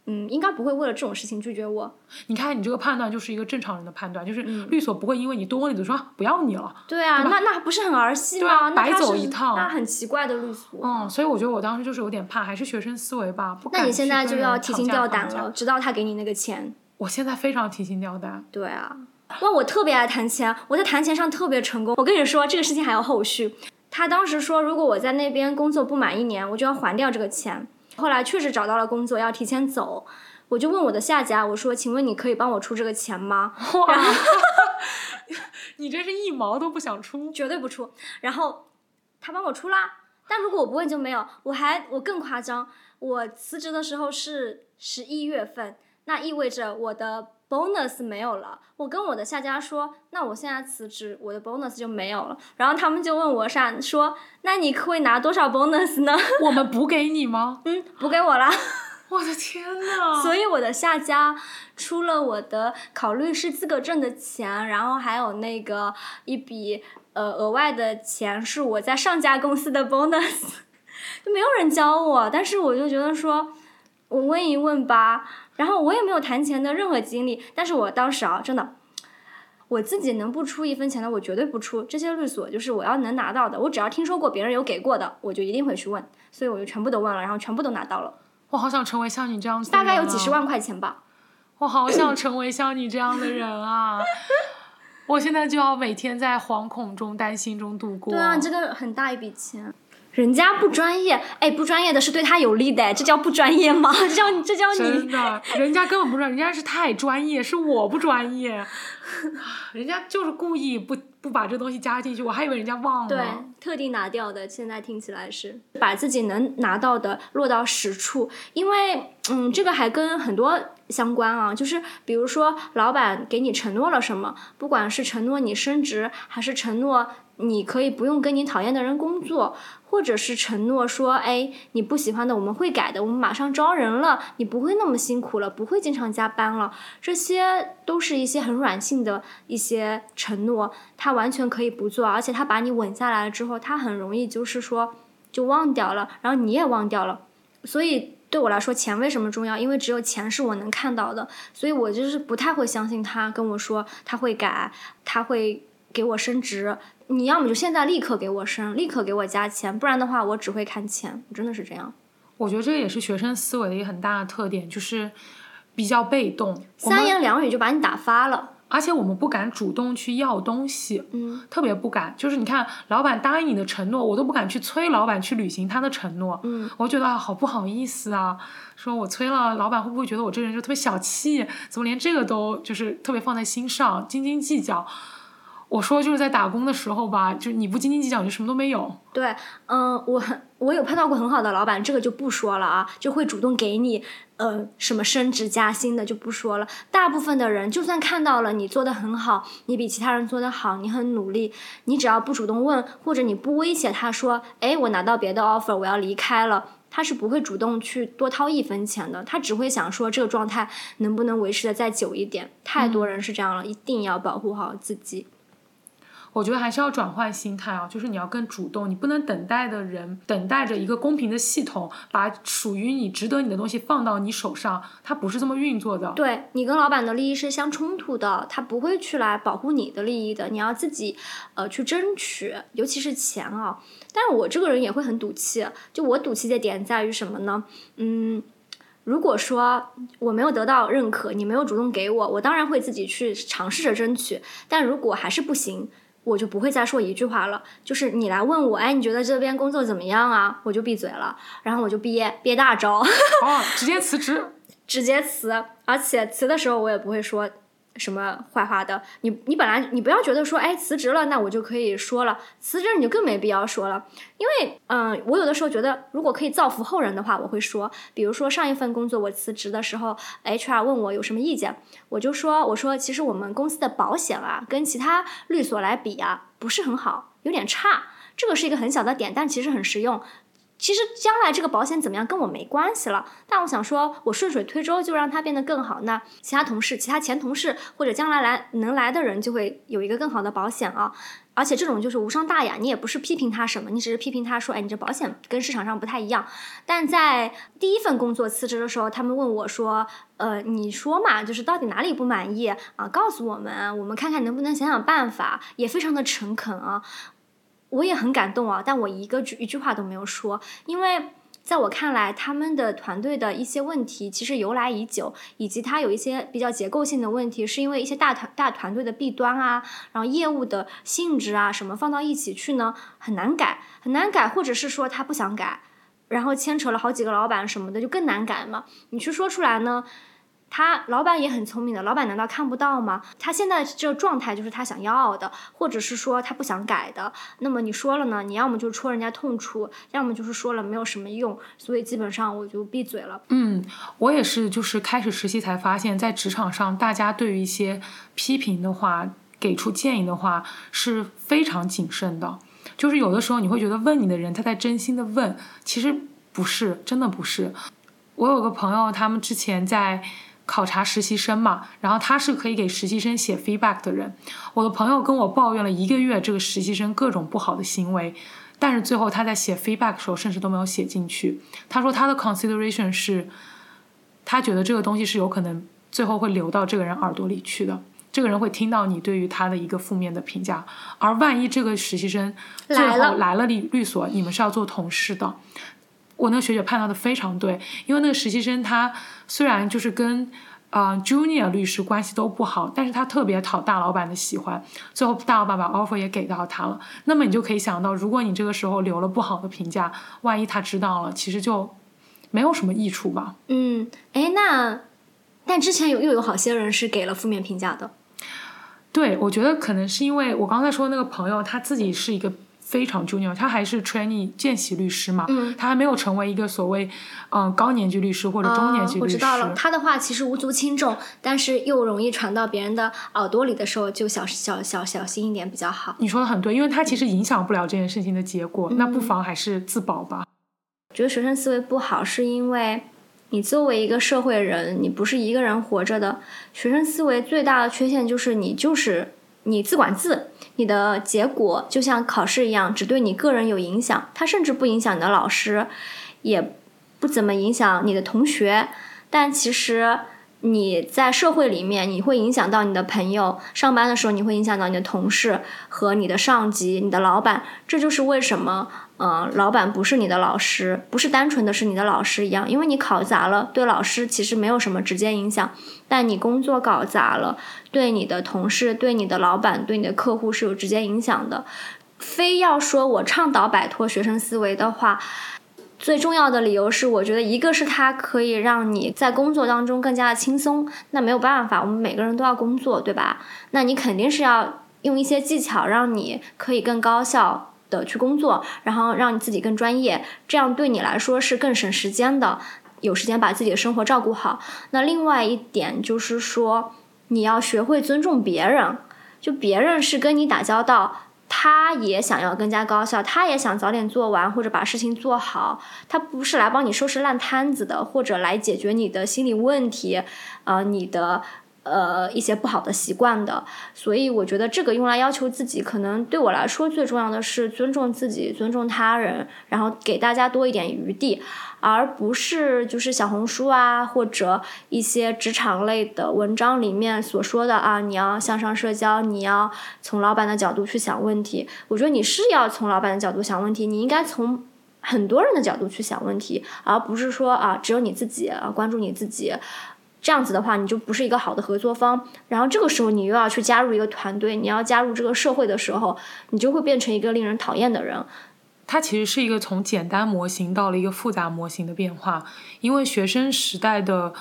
嗯，应该不会为了这种事情拒绝我。你看，你这个判断就是一个正常人的判断，就是律所不会因为你多问一嘴说、啊不要你了。对啊，对那那不是很儿戏对啊吗？那白走一趟那很奇怪的律所。嗯，所以我觉得我当时就是有点怕，还是学生思维吧，不敢那你现在就要提心吊胆了，直到他给你那个钱。我现在非常提心吊胆。对啊，哇，我特别爱谈钱，我在谈钱上特别成功。我跟你说，这个事情还有后续。他当时说，如果我在那边工作不满一年，我就要还掉这个钱。后来确实找到了工作，要提前走。我就问我的下家，我说：“请问你可以帮我出这个钱吗哇，<laughs> 你这是一毛都不想出？”。<laughs> 绝对不出。然后他帮我出啦。但如果我不问就没有。我还我更夸张，我辞职的时候是十一月份，那意味着我的 bonus 没有了。我跟我的下家说，那我现在辞职，我的 bonus 就没有了。然后他们就问我啥，说那你会拿多少 bonus 呢？我们补给你吗？<laughs> 嗯，补给我啦。我的天呐！<laughs> 所以我的下家出了我的考律师资格证的钱，然后还有那个一笔呃额外的钱是我在上家公司的 bonus，<laughs> 就没有人教我，但是我就觉得说，我问一问吧，然后我也没有谈钱的任何经历，但是我当时啊，真的。我自己能不出一分钱的，我绝对不出。这些律所就是我要能拿到的，我只要听说过别人有给过的，我就一定会去问。所以我就全部都问了，然后全部都拿到了，我好想成为像你这样子的大概有几十万块钱吧。<coughs> 我好想成为像你这样的人啊！我现在就要每天在惶恐中、担心中度过。对啊，这个很大一笔钱。人家不专业，哎，不专业的是对他有利的，这叫不专业吗？<laughs> 这叫这叫你真的，人家根本不专业，人家是太专业，是我不专业。<laughs> 人家就是故意不不把这东西加进去，我还以为人家忘了。对特地拿掉的。现在听起来是把自己能拿到的落到实处，因为嗯，这个还跟很多相关啊，就是比如说老板给你承诺了什么，不管是承诺你升职，还是承诺你可以不用跟你讨厌的人工作，或者是承诺说，哎，你不喜欢的我们会改的，我们马上招人了，你不会那么辛苦了，不会经常加班了，这些都是一些很软性的一些承诺，他完全可以不做，而且他把你稳下来了之后，他很容易就是说就忘掉了，然后你也忘掉了，所以。对我来说，钱为什么重要？因为只有钱是我能看到的，所以我就是不太会相信他跟我说他会改，他会给我升职。你要么就现在立刻给我升，立刻给我加钱，不然的话我只会看钱，我真的是这样。我觉得这也是学生思维的一个很大的特点，就是比较被动。三言两语就把你打发了。而且我们不敢主动去要东西，嗯特别不敢。就是你看，老板答应你的承诺，我都不敢去催老板去履行他的承诺。嗯我觉得啊，好不好意思啊，说我催了，老板会不会觉得我这个人就特别小气？怎么连这个都就是特别放在心上，斤斤计较？我说就是在打工的时候吧，就你不斤斤计较，你就什么都没有。对，嗯，我我有碰到过很好的老板，这个就不说了啊，就会主动给你呃什么升职加薪的就不说了。大部分的人，就算看到了你做的很好，你比其他人做的好，你很努力，你只要不主动问，或者你不威胁他说，哎，我拿到别的 offer，我要离开了。他是不会主动去多掏一分钱的，他只会想说这个状态能不能维持的再久一点。太多人是这样了，一定要保护好自己。我觉得还是要转换心态啊，就是你要更主动，你不能等待的人等待着一个公平的系统把属于你、值得你的东西放到你手上，它不是这么运作的。对你跟老板的利益是相冲突的，他不会去来保护你的利益的，你要自己呃去争取，尤其是钱啊。但是我这个人也会很赌气，就我赌气的点在于什么呢？嗯。如果说我没有得到认可，你没有主动给我，我当然会自己去尝试着争取。但如果还是不行，我就不会再说一句话了。就是你来问我，哎，你觉得这边工作怎么样啊？我就闭嘴了，然后我就憋憋大招。<laughs> 哦，直接辞职。直接辞，而且辞的时候我也不会说什么坏话的。你你本来你不要觉得说，哎，辞职了，那我就可以说了，辞职你就更没必要说了。因为，嗯、我有的时候觉得，如果可以造福后人的话，我会说。比如说上一份工作我辞职的时候，HR 问我有什么意见，我就说，我说其实我们公司的保险啊，跟其他律所来比啊，不是很好，有点差。这个是一个很小的点，但其实很实用。其实将来这个保险怎么样跟我没关系了，但我想说，我顺水推舟就让它变得更好，那其他同事、其他前同事或者将来来能来的人就会有一个更好的保险啊。而且这种就是无伤大雅，你也不是批评他什么，你只是批评他说，哎，你这保险跟市场上不太一样。但在第一份工作辞职的时候，他们问我说，呃，你说嘛，就是到底哪里不满意啊？告诉我们，我们看看能不能想想办法，也非常的诚恳啊。我也很感动啊，但我一个句一句话都没有说，因为在我看来，他们的团队的一些问题其实由来已久，以及它有一些比较结构性的问题，是因为一些大团大团队的弊端啊，然后业务的性质啊什么放到一起去呢，很难改，很难改，或者是说他不想改，然后牵扯了好几个老板什么的，就更难改嘛。你去说出来呢？他老板也很聪明的，老板难道看不到吗？他现在这个状态就是他想要的，或者是说他不想改的。那么你说了呢？你要么就戳人家痛处，要么就是说了没有什么用。所以基本上我就闭嘴了。嗯，我也是，就是开始实习才发现，在职场上，大家对于一些批评的话、给出建议的话是非常谨慎的。就是有的时候你会觉得问你的人他在真心的问，其实不是，真的不是。我有个朋友，他们之前在考察实习生嘛，然后他是可以给实习生写 feedback 的人。我的朋友跟我抱怨了一个月这个实习生各种不好的行为，但是最后他在写 feedback 的时候甚至都没有写进去。他说他的 consideration 是，他觉得这个东西是有可能最后会流到这个人耳朵里去的。这个人会听到你对于他的一个负面的评价，而万一这个实习生最后来了律律所，你们是要做同事的。我那个学姐判断的非常对，因为那个实习生他虽然就是跟呃 junior 律师关系都不好，但是他特别讨大老板的喜欢，最后大老板把 offer 也给到他了。那么你就可以想到，如果你这个时候留了不好的评价，万一他知道了，其实就没有什么益处吧。嗯，哎，那但之前有又有好些人是给了负面评价的。对，我觉得可能是因为我刚才说那个朋友，他自己是一个非常 junior，他还是 trainee 见习律师嘛，嗯他还没有成为一个所谓嗯、呃高年级律师或者中年级律师。啊我知道了，他的话其实无足轻重，但是又容易传到别人的耳朵里的时候，就小小小小心一点比较好。你说的很对，因为他其实影响不了这件事情的结果，那不妨还是自保吧。觉得学生思维不好，是因为你作为一个社会人，你不是一个人活着的。学生思维最大的缺陷就是你就是你自管自，你的结果就像考试一样，只对你个人有影响，它甚至不影响你的老师，也不怎么影响你的同学。但其实你在社会里面，你会影响到你的朋友；上班的时候，你会影响到你的同事和你的上级、你的老板。这就是为什么，呃，老板不是你的老师，不是单纯的是你的老师一样。因为你考砸了，对老师其实没有什么直接影响，但你工作搞砸了，对你的同事、对你的老板、对你的客户是有直接影响的。非要说我倡导摆脱学生思维的话，最重要的理由是，我觉得一个是它可以让你在工作当中更加的轻松。那没有办法，我们每个人都要工作，对吧？那你肯定是要用一些技巧，让你可以更高效的去工作，然后让你自己更专业，这样对你来说是更省时间的，有时间把自己的生活照顾好。那另外一点就是说，你要学会尊重别人，就别人是跟你打交道。他也想要更加高效，他也想早点做完或者把事情做好。他不是来帮你收拾烂摊子的，或者来解决你的心理问题，呃，你的呃一些不好的习惯的。所以我觉得这个用来要求自己，可能对我来说最重要的是尊重自己，尊重他人，然后给大家多一点余地。而不是就是小红书啊，或者一些职场类的文章里面所说的啊，你要向上社交，你要从老板的角度去想问题。我觉得你是要从老板的角度想问题，你应该从很多人的角度去想问题，而不是说啊，只有你自己啊关注你自己。这样子的话，你就不是一个好的合作方。然后这个时候，你又要去加入一个团队，你要加入这个社会的时候，你就会变成一个令人讨厌的人。它其实是一个从简单模型到了一个复杂模型的变化，因为学生时代的，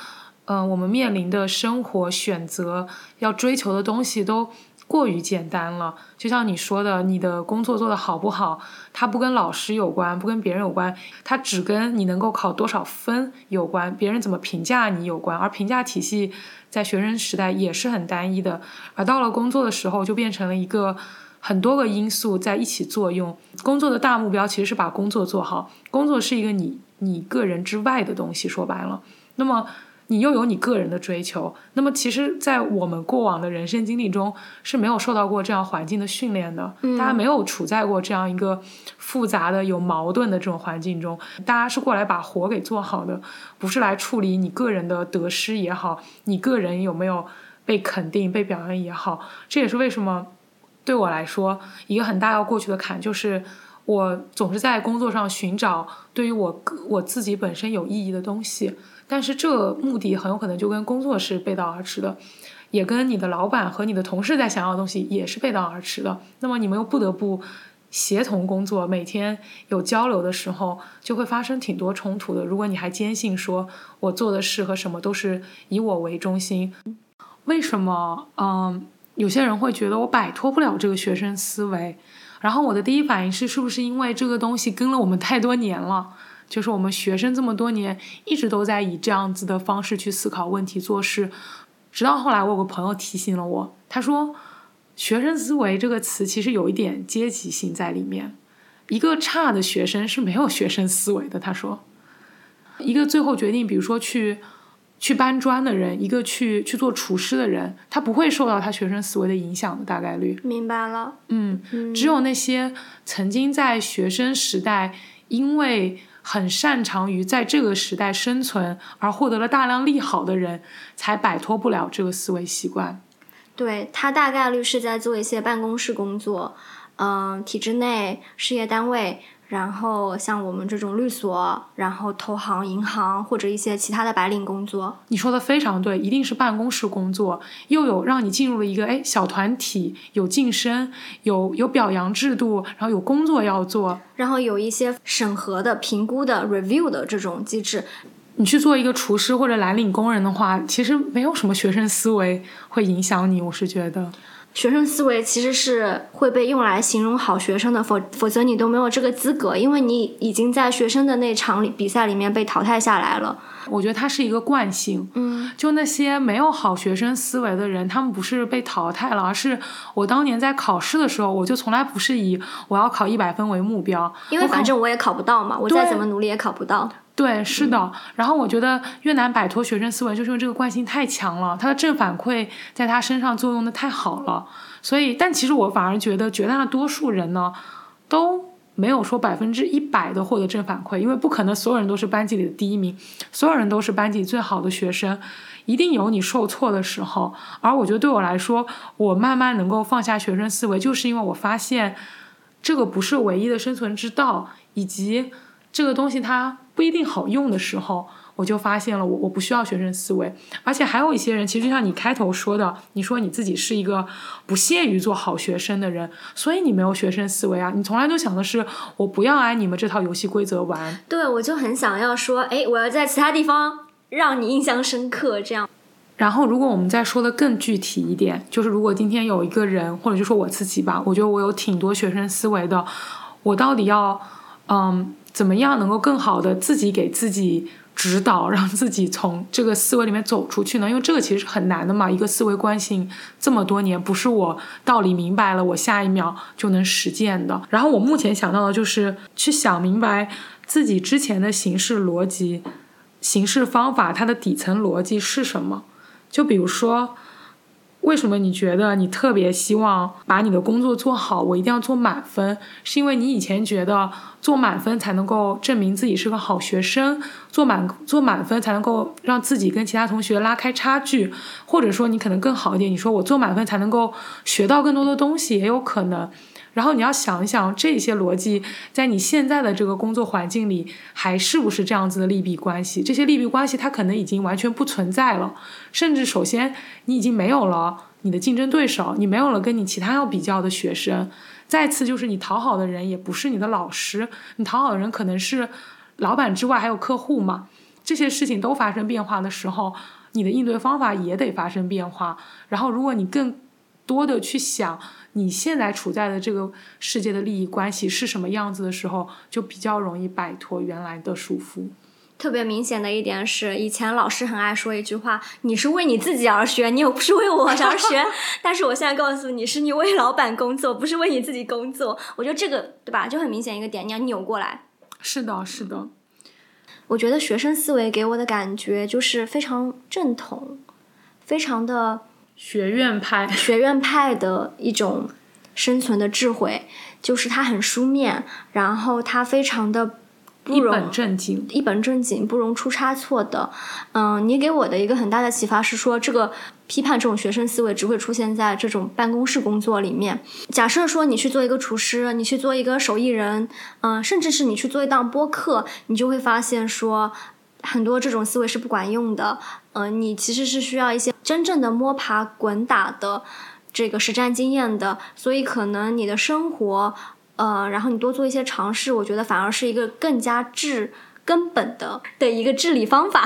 嗯，我们面临的生活选择要追求的东西都过于简单了。就像你说的，你的工作做得好不好，它不跟老师有关，不跟别人有关，它只跟你能够考多少分有关，别人怎么评价你有关。而评价体系在学生时代也是很单一的，而到了工作的时候，就变成了一个。很多个因素在一起作用，工作的大目标其实是把工作做好。工作是一个你你个人之外的东西，说白了，那么你又有你个人的追求。那么其实，在我们过往的人生经历中是没有受到过这样环境的训练的，大家没有处在过这样一个复杂的、有矛盾的这种环境中。大家是过来把活给做好的，不是来处理你个人的得失也好，你个人有没有被肯定、被表扬也好。这也是为什么。对我来说，一个很大要过去的坎就是，我总是在工作上寻找对于我我自己本身有意义的东西，但是这目的很有可能就跟工作是背道而驰的，也跟你的老板和你的同事在想要的东西也是背道而驰的。那么你们又不得不协同工作，每天有交流的时候，就会发生挺多冲突的。如果你还坚信说我做的事和什么都是以我为中心，为什么？嗯。有些人会觉得我摆脱不了这个学生思维，然后我的第一反应是，是不是因为这个东西跟了我们太多年了？就是我们学生这么多年一直都在以这样子的方式去思考问题、做事，直到后来我有个朋友提醒了我，他说“学生思维”这个词其实有一点阶级性在里面，一个差的学生是没有学生思维的。他说，一个最后决定，比如说去。去搬砖的人，一个去去做厨师的人，他不会受到他学生思维的影响的大概率。明白了。嗯，只有那些曾经在学生时代，因为很擅长于在这个时代生存而获得了大量利好的人，才摆脱不了这个思维习惯。对他大概率是在做一些办公室工作，嗯，体制内事业单位。然后像我们这种律所，然后投行、银行或者一些其他的白领工作，你说的非常对，一定是办公室工作，又有让你进入了一个哎小团体，有晋升，有有表扬制度，然后有工作要做，然后有一些审核的、评估的、review 的这种机制。你去做一个厨师或者蓝领工人的话，其实没有什么学生思维会影响你，我是觉得。学生思维其实是会被用来形容好学生的，否否则你都没有这个资格，因为你已经在学生的那场比赛里面被淘汰下来了。我觉得它是一个惯性，嗯，就那些没有好学生思维的人，他们不是被淘汰了，而是我当年在考试的时候，我就从来不是以我要考一百分为目标，因为反正我也考不到嘛，我再怎么努力也考不到。对，是的。然后我觉得越南摆脱学生思维，就是因为这个惯性太强了，他的正反馈在他身上作用的太好了。所以，但其实我反而觉得绝大多数人呢，都没有说百分之一百的获得正反馈，因为不可能所有人都是班级里的第一名，所有人都是班级最好的学生，一定有你受挫的时候。而我觉得对我来说，我慢慢能够放下学生思维，就是因为我发现这个不是唯一的生存之道，以及这个东西它不一定好用的时候。我就发现了，我我不需要学生思维，而且还有一些人，其实就像你开头说的，你说你自己是一个不屑于做好学生的人，所以你没有学生思维啊，你从来都想的是我不要按你们这套游戏规则玩。对，我就很想要说，哎，我要在其他地方让你印象深刻，这样。然后，如果我们再说的更具体一点，就是如果今天有一个人，或者就说我自己吧，我觉得我有挺多学生思维的，我到底要嗯怎么样能够更好的自己给自己。指导 <laughs> 让自己从这个思维里面走出去呢？因为这个其实是很难的嘛。一个思维惯性这么多年，不是我道理明白了，我下一秒就能实践的。然后我目前想到的就是去想明白自己之前的形式逻辑、形式方法，它的底层逻辑是什么。就比如说。为什么你觉得你特别希望把你的工作做好？我一定要做满分，是因为你以前觉得做满分才能够证明自己是个好学生，做满做满分才能够让自己跟其他同学拉开差距，或者说你可能更好一点，你说我做满分才能够学到更多的东西，也有可能。然后你要想一想这些逻辑，在你现在的这个工作环境里，还是不是这样子的利弊关系？这些利弊关系它可能已经完全不存在了，甚至首先你已经没有了你的竞争对手，你没有了跟你其他要比较的学生。再次就是你讨好的人也不是你的老师，你讨好的人可能是老板之外还有客户嘛。这些事情都发生变化的时候，你的应对方法也得发生变化。然后如果你更多的去想。你现在处在的这个世界的利益关系是什么样子的时候，就比较容易摆脱原来的束缚。特别明显的一点是，以前老师很爱说一句话：“你是为你自己而学，你又不是为我而学。<laughs> ”但是我现在告诉你，是你为老板工作，不是为你自己工作。我觉得这个对吧，就很明显一个点，你要扭过来。是的，是的。我觉得学生思维给我的感觉就是非常正统，非常的。学院派，<laughs> 学院派的一种生存的智慧，就是它很书面，然后它非常的一本正经，一本正经，不容出差错的。嗯，你给我的一个很大的启发是说，这个批判这种学生思维只会出现在这种办公室工作里面。假设说你去做一个厨师，你去做一个手艺人，嗯，甚至是你去做一档播客，你就会发现说。很多这种思维是不管用的，嗯，你其实是需要一些真正的摸爬滚打的这个实战经验的，所以可能你的生活，呃，然后你多做一些尝试，我觉得反而是一个更加智根本的的一个治理方法。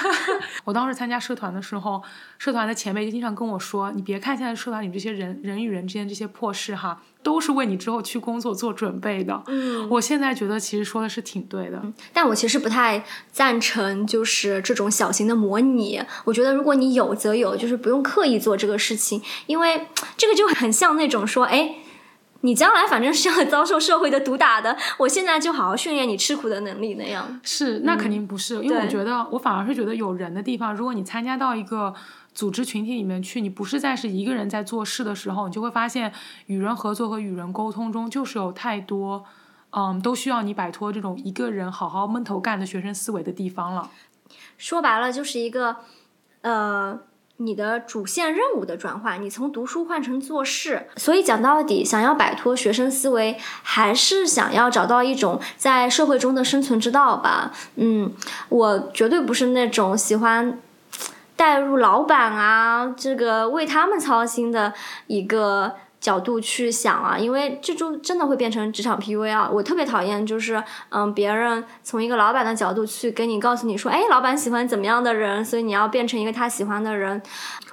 <laughs> 我当时参加社团的时候，社团的前辈就经常跟我说：“你别看现在社团里这些人人与人之间这些破事哈。”都是为你之后去工作做准备的。嗯，我现在觉得其实说的是挺对的，但我其实不太赞成就是这种小型的模拟。我觉得如果你有则有，就是不用刻意做这个事情，因为这个就很像那种说，哎，你将来反正是要 <laughs> 遭受社会的毒打的，我现在就好好训练你吃苦的能力那样。是，那肯定不是，因为我觉得我反而是觉得有人的地方，如果你参加到一个。组织群体里面去，你不是在是一个人在做事的时候，你就会发现与人合作和与人沟通中就是有太多，嗯，都需要你摆脱这种一个人好好闷头干的学生思维的地方了。说白了就是一个，呃，你的主线任务的转换，你从读书换成做事。所以讲到底，想要摆脱学生思维，还是想要找到一种在社会中的生存之道吧。嗯，我绝对不是那种喜欢。带入老板啊，这个为他们操心的一个角度去想啊，因为这就真的会变成职场 PUA 啊。我特别讨厌就是，嗯，别人从一个老板的角度去跟你告诉你说，哎，老板喜欢怎么样的人，所以你要变成一个他喜欢的人。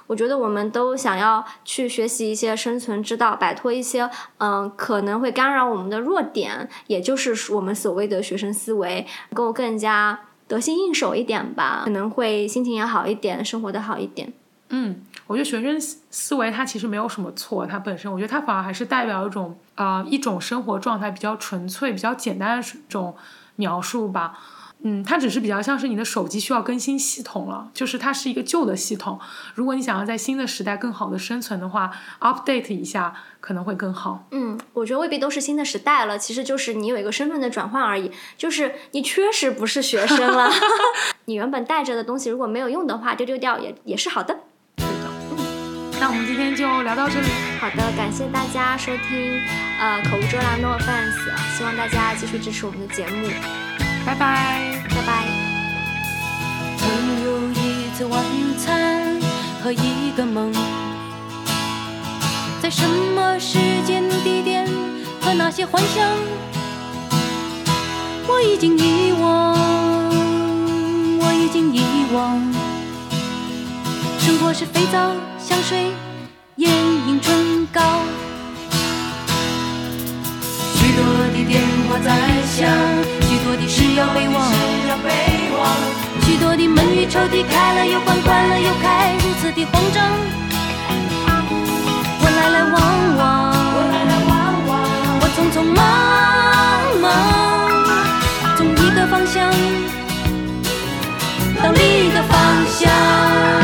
我觉得我们都想要去学习一些生存之道，摆脱一些嗯可能会干扰我们的弱点，也就是我们所谓的学生思维，能够更加。得心应手一点吧，可能会心情也好一点，生活的好一点。嗯，我觉得学生思维它其实没有什么错，它本身我觉得它反而还是代表一种啊一种生活状态比较纯粹、比较简单的这种描述吧。嗯，它只是比较像是你的手机需要更新系统了，就是它是一个旧的系统。如果你想要在新的时代更好的生存的话，update 一下可能会更好。嗯，我觉得未必都是新的时代了，其实就是你有一个身份的转换而已。就是你确实不是学生了，<laughs> 你原本带着的东西如果没有用的话，丢丢掉也也是好。的，那我们今天就聊到这里，好的，感谢大家收听，呃，口无遮拦 no offense，希望大家继续支持我们的节目，拜拜。拜拜。曾有一次晚餐和一个梦，在什么时间地点和那些幻想，我已经遗忘，我已经遗忘。生活是肥皂、香水、眼影、唇膏，许多的电话在响，许多的事要备忘。许多的门与抽屉开了又关，关了又开，如此的慌张。我来来往往，我匆匆忙忙，从一个方向到另一个方向。